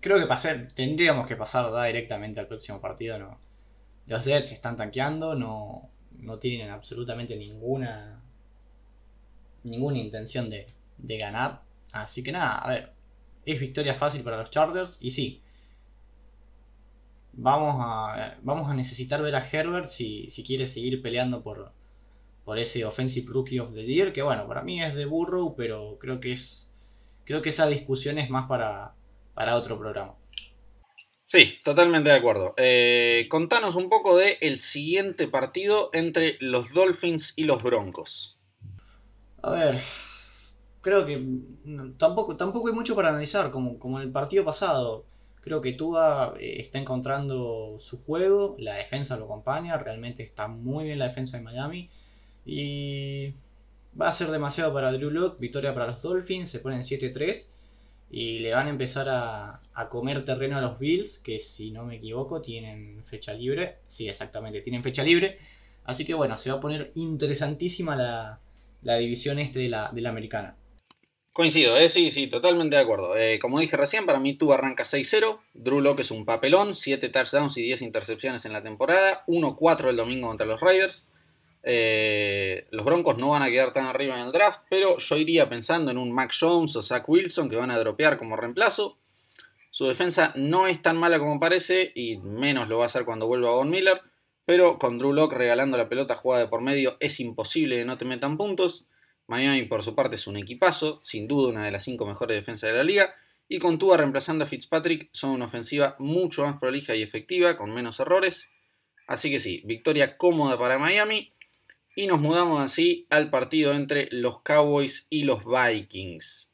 Creo que pasé, tendríamos que pasar directamente al próximo partido, no. Los Jets están tanqueando, no, no tienen absolutamente ninguna ninguna intención de, de ganar. Así que nada, a ver, es victoria fácil para los Chargers y sí. Vamos a, vamos a necesitar ver a Herbert si, si quiere seguir peleando por, por ese Offensive Rookie of the Year, que bueno, para mí es de Burrow, pero creo que es creo que esa discusión es más para, para otro programa. Sí, totalmente de acuerdo. Eh, contanos un poco de el siguiente partido entre los Dolphins y los Broncos. A ver, creo que tampoco, tampoco hay mucho para analizar, como, como en el partido pasado. Creo que Tua eh, está encontrando su juego, la defensa lo acompaña, realmente está muy bien la defensa de Miami. Y va a ser demasiado para Drew Locke, victoria para los Dolphins, se ponen 7-3 y le van a empezar a, comer terreno a los Bills, que si no me equivoco tienen fecha libre. Sí, exactamente, tienen fecha libre. Así que bueno, se va a poner interesantísima la, división este de la, de la americana. Coincido, ¿eh? sí, sí, totalmente de acuerdo. Eh, como dije recién, para mí tú arranca 6-0. Drew Locke es un papelón, 7 touchdowns y 10 intercepciones en la temporada. 1-4 el domingo contra los Raiders. Eh, los Broncos no van a quedar tan arriba en el draft, pero yo iría pensando en un Mac Jones o Zach Wilson que van a dropear como reemplazo. Su defensa no es tan mala como parece y menos lo va a hacer cuando vuelva Von Miller. Pero con Drew Locke regalando la pelota jugada de por medio es imposible que no te metan puntos. Miami por su parte es un equipazo, sin duda una de las cinco mejores defensas de la liga, y con reemplazando a Fitzpatrick son una ofensiva mucho más prolija y efectiva, con menos errores. Así que sí, victoria cómoda para Miami. Y nos mudamos así al partido entre los Cowboys y los Vikings.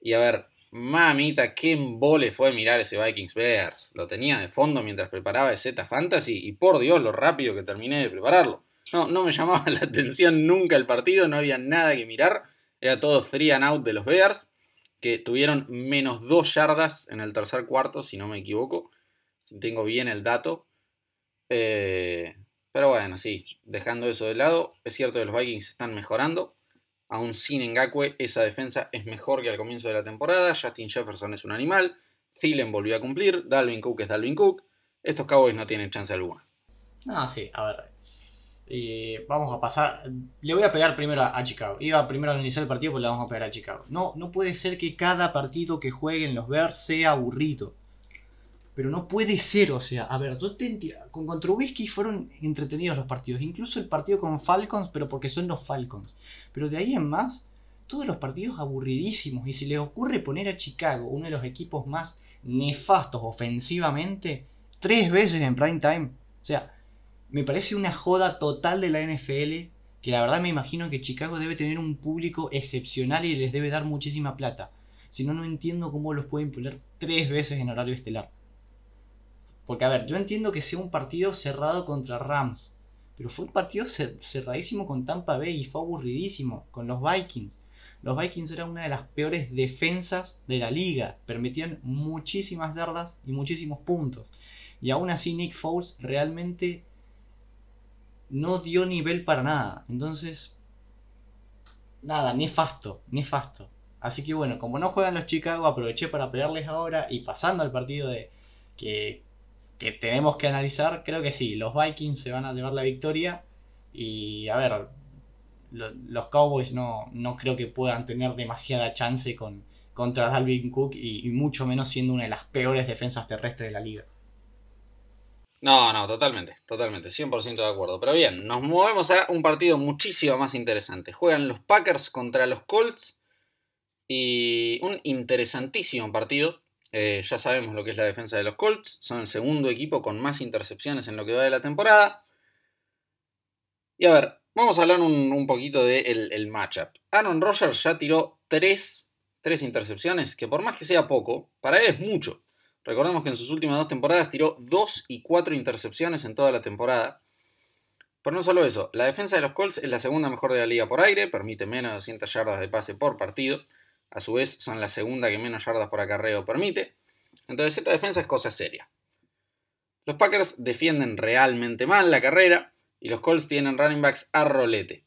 Y a ver, mamita, qué embole fue mirar ese Vikings Bears. Lo tenía de fondo mientras preparaba Z Fantasy y por Dios lo rápido que terminé de prepararlo. No, no me llamaba la atención nunca el partido, no había nada que mirar. Era todo free and out de los Bears, que tuvieron menos dos yardas en el tercer cuarto, si no me equivoco. Tengo bien el dato. Eh, pero bueno, sí, dejando eso de lado, es cierto que los Vikings están mejorando. Aún sin Ngakwe, esa defensa es mejor que al comienzo de la temporada. Justin Jefferson es un animal. Thielen volvió a cumplir. Dalvin Cook es Dalvin Cook. Estos Cowboys no tienen chance alguna. Ah, sí, a ver. Vamos a pasar. Le voy a pegar primero a, Chicago. Iba primero a analizar el partido, pero le vamos a pegar a Chicago. No, no puede ser que cada partido que jueguen los Bears sea aburrido. Pero no puede ser, o sea, a ver, con, con Trubisky fueron entretenidos los partidos. Incluso el partido con Falcons, pero porque son los Falcons. Pero de ahí en más, todos los partidos aburridísimos. Y si les ocurre poner a Chicago, uno de los equipos más nefastos ofensivamente, tres veces en prime time. O sea, me parece una joda total de la NFL. Que la verdad me imagino que Chicago debe tener un público excepcional y les debe dar muchísima plata. Si no, no entiendo cómo los pueden poner tres veces en horario estelar. Porque, a ver, yo entiendo que sea un partido cerrado contra Rams. Pero fue un partido cerradísimo con Tampa Bay y fue aburridísimo con los Vikings. Los Vikings eran una de las peores defensas de la liga. Permitían muchísimas yardas y muchísimos puntos. Y aún así Nick Foles realmente no dio nivel para nada. Entonces, nada, nefasto, nefasto. Así que bueno, como no juegan los Chicago, aproveché para pelearles ahora y pasando al partido de que que tenemos que analizar, creo que sí, los Vikings se van a llevar la victoria y a ver, los Cowboys no, no creo que puedan tener demasiada chance con, contra Dalvin Cook y, mucho menos siendo una de las peores defensas terrestres de la liga. No, no, totalmente, totalmente, 100% de acuerdo. Pero bien, nos movemos a un partido muchísimo más interesante. Juegan los Packers contra los Colts y un interesantísimo partido. Eh, ya sabemos lo que es la defensa de los Colts. Son el segundo equipo con más intercepciones en lo que va de la temporada. Y a ver, vamos a hablar un, poquito del el matchup. Aaron Rodgers ya tiró tres, tres intercepciones, que por más que sea poco, para él es mucho. Recordemos que en sus últimas dos temporadas tiró dos y cuatro intercepciones en toda la temporada. Pero no solo eso, la defensa de los Colts es la segunda mejor de la liga por aire, permite menos de 200 yardas de pase por partido. A su vez, son la segunda que menos yardas por acarreo permite. Entonces, esta defensa es cosa seria. Los Packers defienden realmente mal la carrera y los Colts tienen running backs a rolete.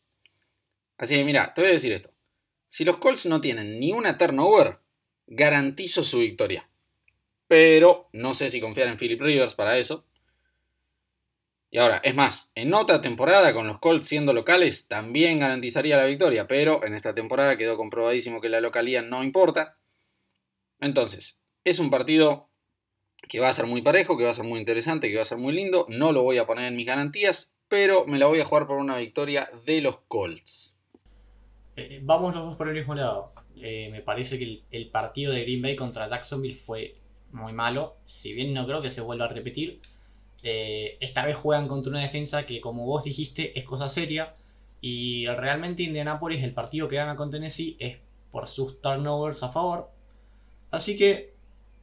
Así que mira, te voy a decir esto. Si los Colts no tienen ni una turnover, garantizo su victoria. Pero no sé si confiar en Philip Rivers para eso. Y ahora, es más, en otra temporada con los Colts siendo locales también garantizaría la victoria, pero en esta temporada quedó comprobadísimo que la localidad no importa. Entonces, es un partido que va a ser muy parejo, que va a ser muy interesante, que va a ser muy lindo. No lo voy a poner en mis garantías, pero me la voy a jugar por una victoria de los Colts. Eh, vamos los dos por el mismo lado. Eh, me parece que el, partido de Green Bay contra Jacksonville fue muy malo. Si bien no creo que se vuelva a repetir, eh, esta vez juegan contra una defensa que, como vos dijiste, es cosa seria. Y realmente Indianapolis, el partido que gana con Tennessee, es por sus turnovers a favor. Así que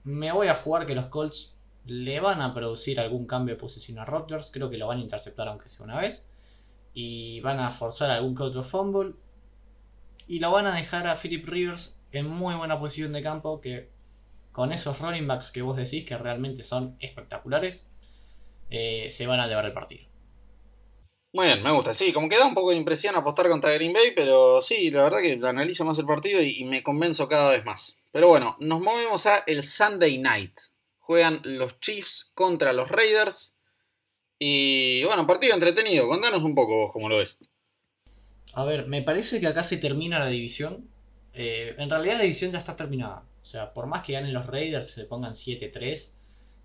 me voy a jugar que los Colts le van a producir algún cambio de posición a Rodgers. Creo que lo van a interceptar aunque sea una vez. Y van a forzar algún que otro fumble. Y lo van a dejar a Philip Rivers en muy buena posición de campo. Que con esos running backs que vos decís que realmente son espectaculares eh, se van a llevar el partido. Muy bien, me gusta. Sí, como que da un poco de impresión apostar contra Green Bay, pero sí, la verdad que analizo más el partido y, me convenzo cada vez más. Pero bueno, nos movemos a el Sunday Night. Juegan los Chiefs contra los Raiders. Y bueno, partido entretenido. Contanos un poco vos cómo lo ves. A ver, me parece que acá se termina la división. Eh, en realidad la división ya está terminada. O sea, por más que ganen los Raiders, se pongan 7-3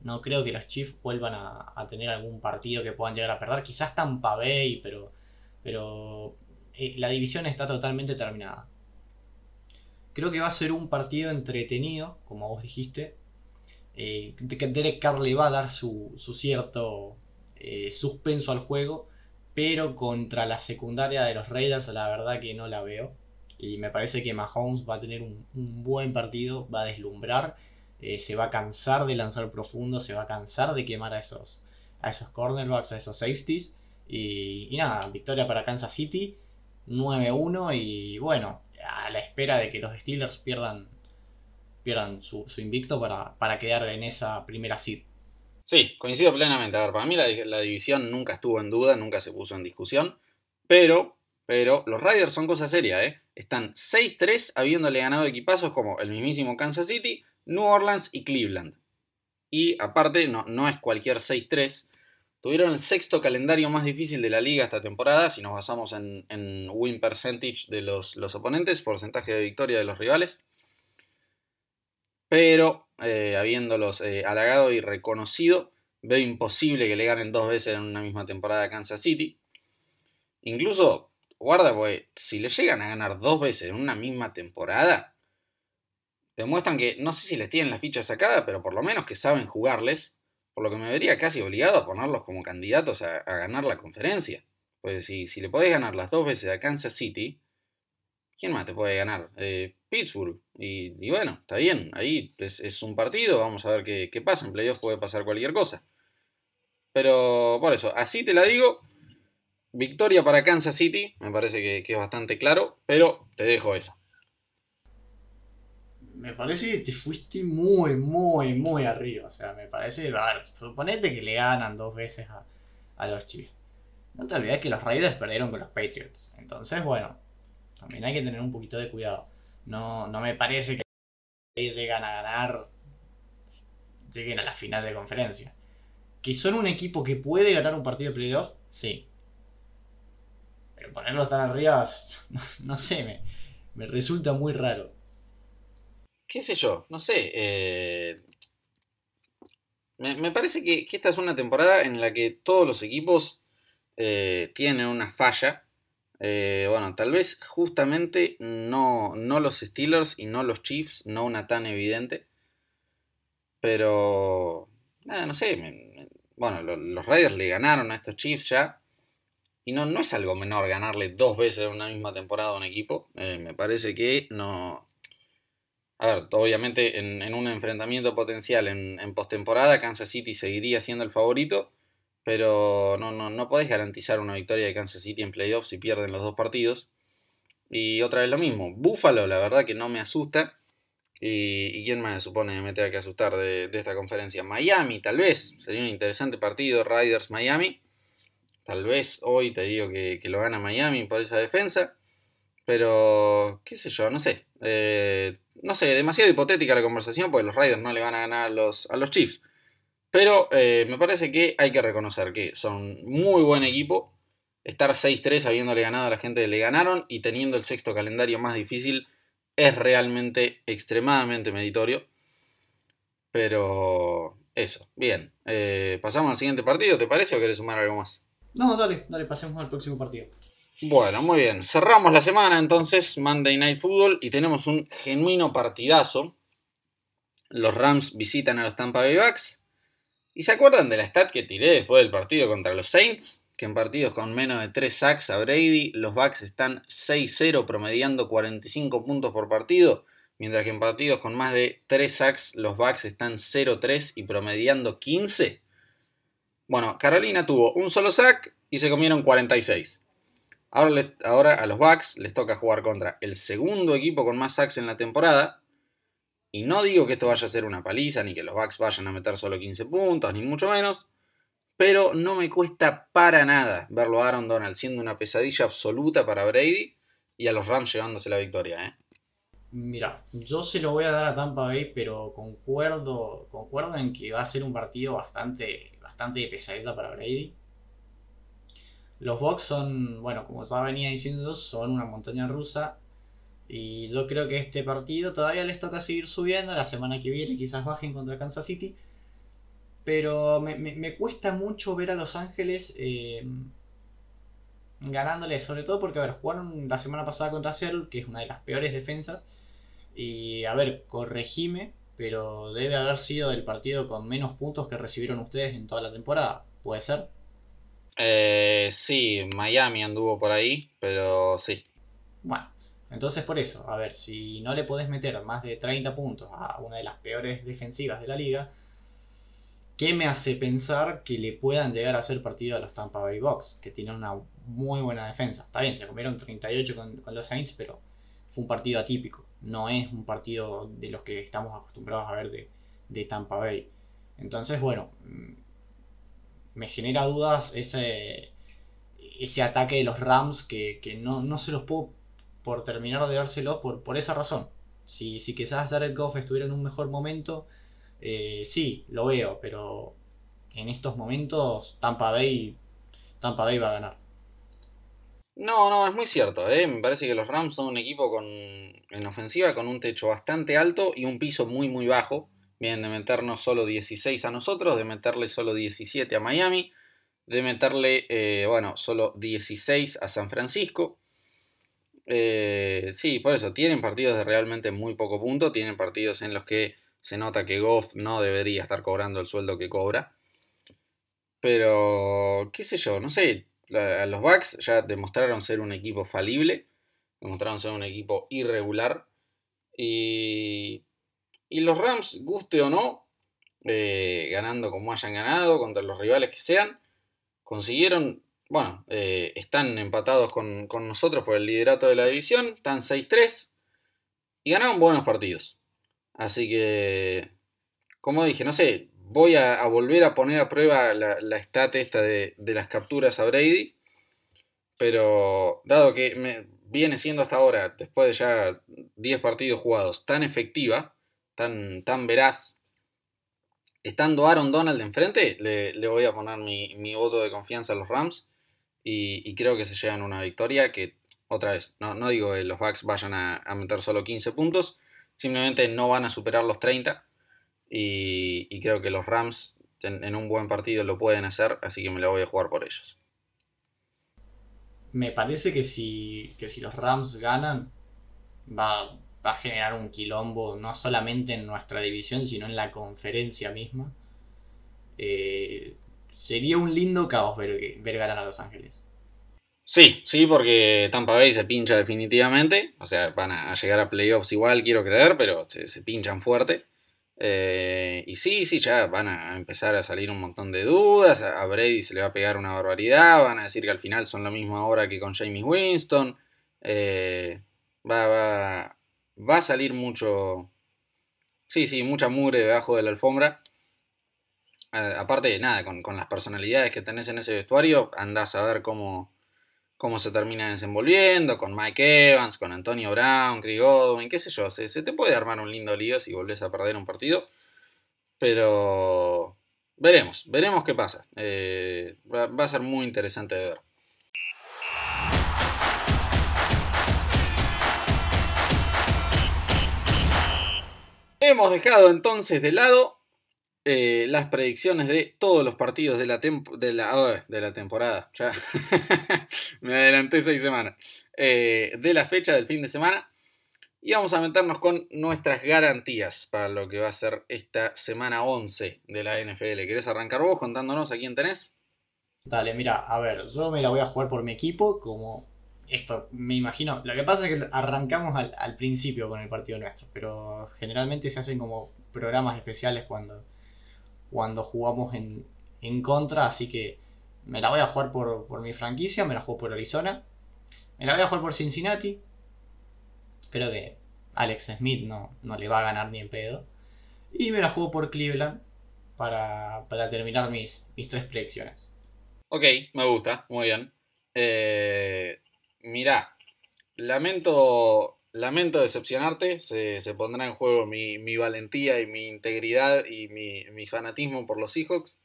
no creo que los Chiefs vuelvan a, tener algún partido que puedan llegar a perder. Quizás Tampa Bay, pero, pero eh, la división está totalmente terminada. Creo que va a ser un partido entretenido, como vos dijiste. Eh, Derek Carr le va a dar su, cierto eh, suspenso al juego, pero contra la secundaria de los Raiders la verdad que no la veo. Y me parece que Mahomes va a tener un buen partido, va a deslumbrar eh, se va a cansar de lanzar profundo, se va a cansar de quemar a esos, a esos cornerbacks, a esos safeties. Y, nada, victoria para Kansas City, 9-1 y bueno, a la espera de que los Steelers pierdan, pierdan su, invicto para, para, quedar en esa primera seed. Sí, coincido plenamente. A ver, para mí la, la, división nunca estuvo en duda, nunca se puso en discusión, pero, pero los Riders son cosa seria, ¿eh? Están 6-3 habiéndole ganado equipazos como el mismísimo Kansas City, New Orleans y Cleveland. Y aparte, no, no es cualquier 6-3. Tuvieron el sexto calendario más difícil de la liga esta temporada, si nos basamos en, win percentage de los, oponentes, porcentaje de victoria de los rivales. Pero, eh, habiéndolos eh, halagado y reconocido, veo imposible que le ganen dos veces en una misma temporada a Kansas City. Incluso, guarda, pues, si le llegan a ganar dos veces en una misma temporada, demuestran que no sé si les tienen la ficha sacada, pero por lo menos que saben jugarles, por lo que me vería casi obligado a ponerlos como candidatos a, ganar la conferencia. Pues si, si, le podés ganar las dos veces a Kansas City, ¿quién más te puede ganar? Eh, Pittsburgh. Y, bueno, está bien, ahí es, un partido, vamos a ver qué, qué pasa, en playoffs puede pasar cualquier cosa. Pero por eso, así te la digo, victoria para Kansas City, me parece que, es bastante claro, pero te dejo esa me parece que te fuiste muy, muy, muy arriba. O sea, me parece. A ver, suponete que le ganan dos veces a, los Chiefs. No te olvides que los Raiders perdieron con los Patriots. Entonces, bueno, también hay que tener un poquito de cuidado. No, no me parece que llegan a ganar. Lleguen a la final de conferencia. Que son un equipo que puede ganar un partido de playoff, sí. Ponerlos tan arriba, no, sé, me, me resulta muy raro qué sé yo, no sé. Eh, me, parece que, esta es una temporada en la que todos los equipos eh, tienen una falla. Eh, bueno, tal vez justamente no, no los Steelers y no los Chiefs, no una tan evidente. Pero, no sé. bueno, los Raiders le ganaron a estos Chiefs ya. Y no, no es algo menor ganarle dos veces en una misma temporada a un equipo. me parece que no, a ver, obviamente en, un enfrentamiento potencial en, postemporada, Kansas City seguiría siendo el favorito, pero no, no, no podés garantizar una victoria de Kansas City en playoffs si pierden los dos partidos. Y otra vez lo mismo, Buffalo la verdad que no me asusta. ¿Y, quién más supone me tenga que asustar de, esta conferencia? Miami, tal vez. Sería un interesante partido, Riders Miami. Tal vez hoy te digo que, que lo gana Miami por esa defensa. Pero, qué sé yo, no sé. Eh, no sé, demasiado hipotética la conversación porque los Raiders no le van a ganar a los, a los Chiefs. Pero eh, me parece que hay que reconocer que son muy buen equipo. Estar 6-3 habiéndole ganado a la gente que le ganaron y teniendo el sexto calendario más difícil es realmente extremadamente meritorio. Pero eso, bien. Eh, pasamos al siguiente partido, ¿te parece o querés sumar algo más? No, dale, dale, pasemos al próximo partido. Bueno, muy bien. Cerramos la semana entonces, Monday Night Football, y tenemos un genuino partidazo. Los Rams visitan a los Tampa Bay Bucks. ¿Y se acuerdan de la stat que tiré después del partido contra los Saints? Que en partidos con menos de 3 sacks a Brady, los Bucks están 6-0 promediando 45 puntos por partido, mientras que en partidos con más de 3 sacks los Bucks están 0-3 y promediando 15. Bueno, Carolina tuvo un solo sack y se comieron 46. Ahora, ahora a los Bucks les toca jugar contra el segundo equipo con más sacks en la temporada. Y no digo que esto vaya a ser una paliza, ni que los Bucks vayan a meter solo 15 puntos, ni mucho menos. Pero no me cuesta para nada verlo a Aaron Donald siendo una pesadilla absoluta para Brady y a los Rams llevándose la victoria. ¿eh? Mira, yo se lo voy a dar a Tampa Bay, pero concuerdo, concuerdo en que va a ser un partido bastante, bastante pesadilla para Brady. Los Bucks son, bueno, como ya venía diciendo, son una montaña rusa. Y yo creo que este partido todavía les toca seguir subiendo. La semana que viene quizás bajen contra Kansas City. Pero me, cuesta mucho ver a Los Ángeles eh, ganándole. Sobre todo porque, a ver, jugaron la semana pasada contra Seattle, que es una de las peores defensas. Y, a ver, corregime, pero debe haber sido el partido con menos puntos que recibieron ustedes en toda la temporada. ¿Puede ser? Eh, sí, Miami anduvo por ahí, pero sí. Bueno, entonces por eso, a ver, si no le podés meter más de 30 puntos a una de las peores defensivas de la liga, ¿qué me hace pensar que le puedan llegar a hacer partido a los Tampa Bay Bucks, que tienen una muy buena defensa? Está bien, se comieron 38 con, los Saints, pero fue un partido atípico, no es un partido de los que estamos acostumbrados a ver de, Tampa Bay. Entonces, bueno, me genera dudas ese, ataque de los Rams que, no, se los puedo por terminar de dárselo por, por esa razón. Si, si quizás Jared Goff estuviera en un mejor momento, eh, sí, lo veo, pero en estos momentos Tampa Bay, Tampa Bay va a ganar. No, no, es muy cierto. ¿eh? Me parece que los Rams son un equipo con, en ofensiva con un techo bastante alto y un piso muy, muy bajo. Bien, de meternos solo 16 a nosotros, de meterle solo 17 a Miami, de meterle, eh, bueno, solo 16 a San Francisco. Eh, sí, por eso, tienen partidos de realmente muy poco punto, tienen partidos en los que se nota que Goff no debería estar cobrando el sueldo que cobra. Pero, qué sé yo, no sé, los Bucks ya demostraron ser un equipo falible, demostraron ser un equipo irregular. Y y los Rams, guste o no, eh, ganando como hayan ganado, contra los rivales que sean, consiguieron, bueno, eh, están empatados con, nosotros por el liderato de la división, están 6-3 y ganaron buenos partidos. Así que, como dije, no sé, voy a, volver a poner a prueba la, la esta de, las capturas a Brady. Pero dado que me viene siendo hasta ahora, después de ya 10 partidos jugados, tan efectiva, tan, tan veraz. Estando Aaron Donald enfrente, le, le voy a poner mi, voto de confianza a los Rams y, creo que se llevan una victoria que, otra vez, no, no digo que los Bucks vayan a, meter solo 15 puntos, simplemente no van a superar los 30 y, creo que los Rams en, en un buen partido lo pueden hacer, así que me la voy a jugar por ellos. Me parece que si, que si los Rams ganan, va, va a generar un quilombo no solamente en nuestra división, sino en la conferencia misma. Eh, sería un lindo caos ver, ver ganar a Los Ángeles. Sí, sí, porque Tampa Bay se pincha definitivamente. O sea, van a llegar a playoffs igual, quiero creer, pero se, pinchan fuerte. Eh, y sí, sí, ya van a empezar a salir un montón de dudas. A Brady se le va a pegar una barbaridad. Van a decir que al final son lo mismo ahora que con Jamie Winston. Eh, va, va, va a salir mucho. Sí, sí, mucha mugre debajo de la alfombra. aparte de nada, con, las personalidades que tenés en ese vestuario, andás a ver cómo, cómo se termina desenvolviendo, con Mike Evans, con Antonio Brown, Craig Godwin, qué sé yo, se, te puede armar un lindo lío si volvés a perder un partido. Pero veremos, veremos qué pasa. Eh, va, a ser muy interesante de ver. Hemos dejado entonces de lado eh, las predicciones de todos los partidos de la, temporada. me adelanté seis semanas. Eh, de la fecha del fin de semana. Y vamos a meternos con nuestras garantías para lo que va a ser esta semana 11 de la NFL. ¿Querés arrancar vos contándonos a quién tenés? Dale, mira, a ver, yo me la voy a jugar por mi equipo, como esto, me imagino. Lo que pasa es que arrancamos al, al principio con el partido nuestro, pero generalmente se hacen como programas especiales cuando, cuando jugamos en, en contra, así que me la voy a jugar por, por mi franquicia, me la juego por Arizona, me la voy a jugar por Cincinnati, creo que Alex Smith no, no le va a ganar ni en pedo, y me la juego por Cleveland para, para terminar mis, mis tres predicciones. Ok, me gusta, muy bien. Eh, mirá, lamento, lamento decepcionarte, se, se pondrá en juego mi, mi, valentía y mi integridad y mi, mi fanatismo por los Seahawks,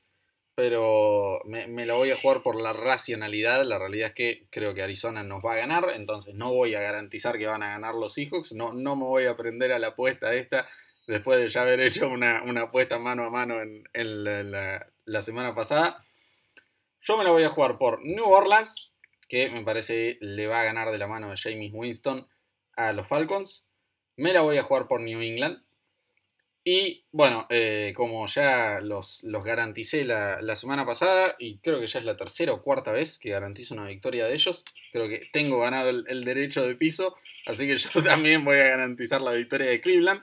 pero me, me, la voy a jugar por la racionalidad, la realidad es que creo que Arizona nos va a ganar, entonces no voy a garantizar que van a ganar los Seahawks, no, no me voy a prender a la apuesta esta después de ya haber hecho una, una apuesta mano a mano en, la, la semana pasada. Yo me la voy a jugar por New Orleans, que me parece le va a ganar de la mano de James Winston a los Falcons. Me la voy a jugar por New England. Y bueno, eh, como ya los, los garanticé la, la, semana pasada, y creo que ya es la tercera o cuarta vez que garantizo una victoria de ellos, creo que tengo ganado el, el derecho de piso, así que yo también voy a garantizar la victoria de Cleveland.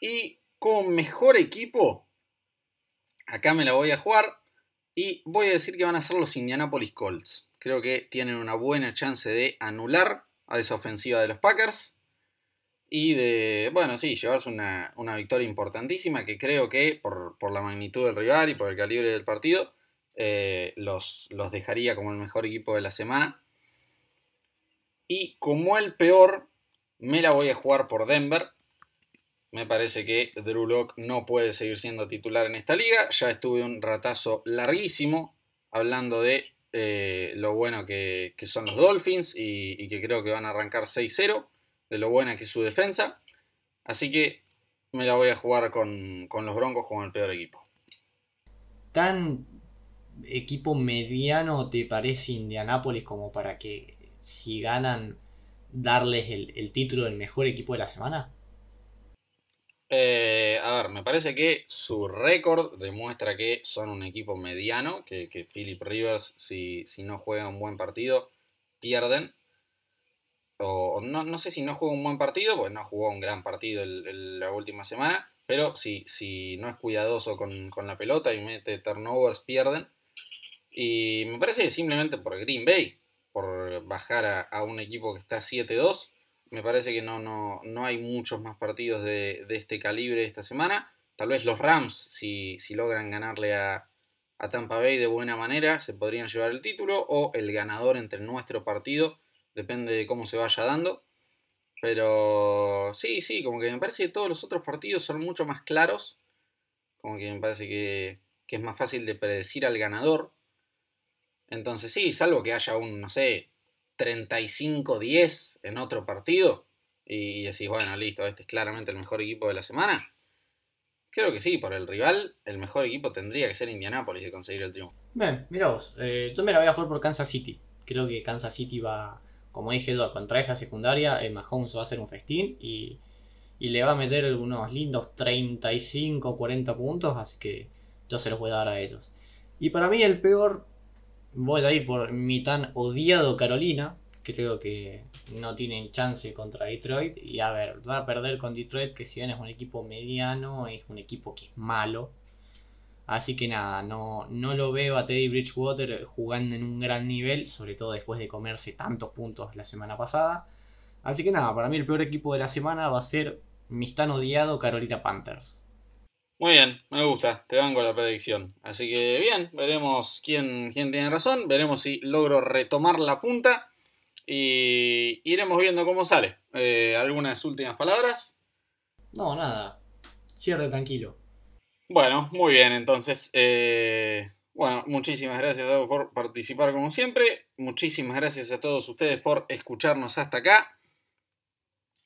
Y como mejor equipo, acá me la voy a jugar y voy a decir que van a ser los Indianapolis Colts. Creo que tienen una buena chance de anular a esa ofensiva de los Packers. Y de, bueno, sí, llevarse una, una victoria importantísima que creo que por, por, la magnitud del rival y por el calibre del partido eh, los, los dejaría como el mejor equipo de la semana. Y como el peor, me la voy a jugar por Denver. Me parece que Drew Locke no puede seguir siendo titular en esta liga. Ya estuve un ratazo larguísimo hablando de eh, lo bueno que, que, son los Dolphins y, y, que creo que van a arrancar 6-0, de lo buena que es su defensa. Así que me la voy a jugar con, con los Broncos como el peor equipo. ¿Tan equipo mediano te parece Indianápolis como para que si ganan darles el, el título del mejor equipo de la semana? Eh, a ver, me parece que su récord demuestra que son un equipo mediano, que, que Philip Rivers, si, si, no juega un buen partido, pierden. O no, no, sé si no juega un buen partido, pues no jugó un gran partido la última semana, pero si, si no es cuidadoso con, con, la pelota y mete turnovers, pierden. Y me parece que simplemente por Green Bay, por bajar a, a un equipo que está 7-2 me parece que no, no, no hay muchos más partidos de, de, este calibre esta semana. Tal vez los Rams, si, si logran ganarle a, a, Tampa Bay de buena manera, se podrían llevar el título. O el ganador entre nuestro partido, depende de cómo se vaya dando. Pero sí, sí, como que me parece que todos los otros partidos son mucho más claros. Como que me parece que, que es más fácil de predecir al ganador. Entonces sí, salvo que haya un, no sé, 35-10 en otro partido y decís, bueno, listo, este es claramente el mejor equipo de la semana. Creo que sí, por el rival, el mejor equipo tendría que ser Indianapolis de conseguir el triunfo. Bien, mira vos, eh, yo me la voy a jugar por Kansas City. Creo que Kansas City va, como dije yo, contra esa secundaria, eh, Mahomes va a hacer un festín y, le va a meter unos lindos 35, 40 puntos, así que yo se los voy a dar a ellos. Y para mí el peor voy a ir por mi tan odiado Carolina. Creo que no tienen chance contra Detroit. Y a ver, va a perder con Detroit, que si bien es un equipo mediano, es un equipo que es malo. Así que nada, no, no lo veo a Teddy Bridgewater jugando en un gran nivel, sobre todo después de comerse tantos puntos la semana pasada. Así que nada, para mí el peor equipo de la semana va a ser mi tan odiado Carolina Panthers. Muy bien, me gusta, te banco la predicción. Así que bien, veremos quién, quién tiene razón, veremos si logro retomar la punta y iremos viendo cómo sale. Eh, ¿Algunas últimas palabras? No, nada. Cierre tranquilo. Bueno, muy bien, entonces, eh, bueno, muchísimas gracias por participar como siempre, muchísimas gracias a todos ustedes por escucharnos hasta acá.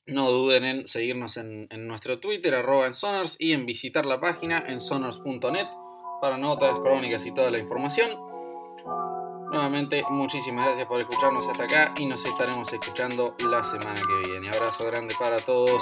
No duden en seguirnos en, nuestro Twitter, arroba en Sonars, y en visitar la página en sonars.net para notas, crónicas y toda la información. Nuevamente, muchísimas gracias por escucharnos hasta acá y nos estaremos escuchando la semana que viene. Abrazo grande para todos.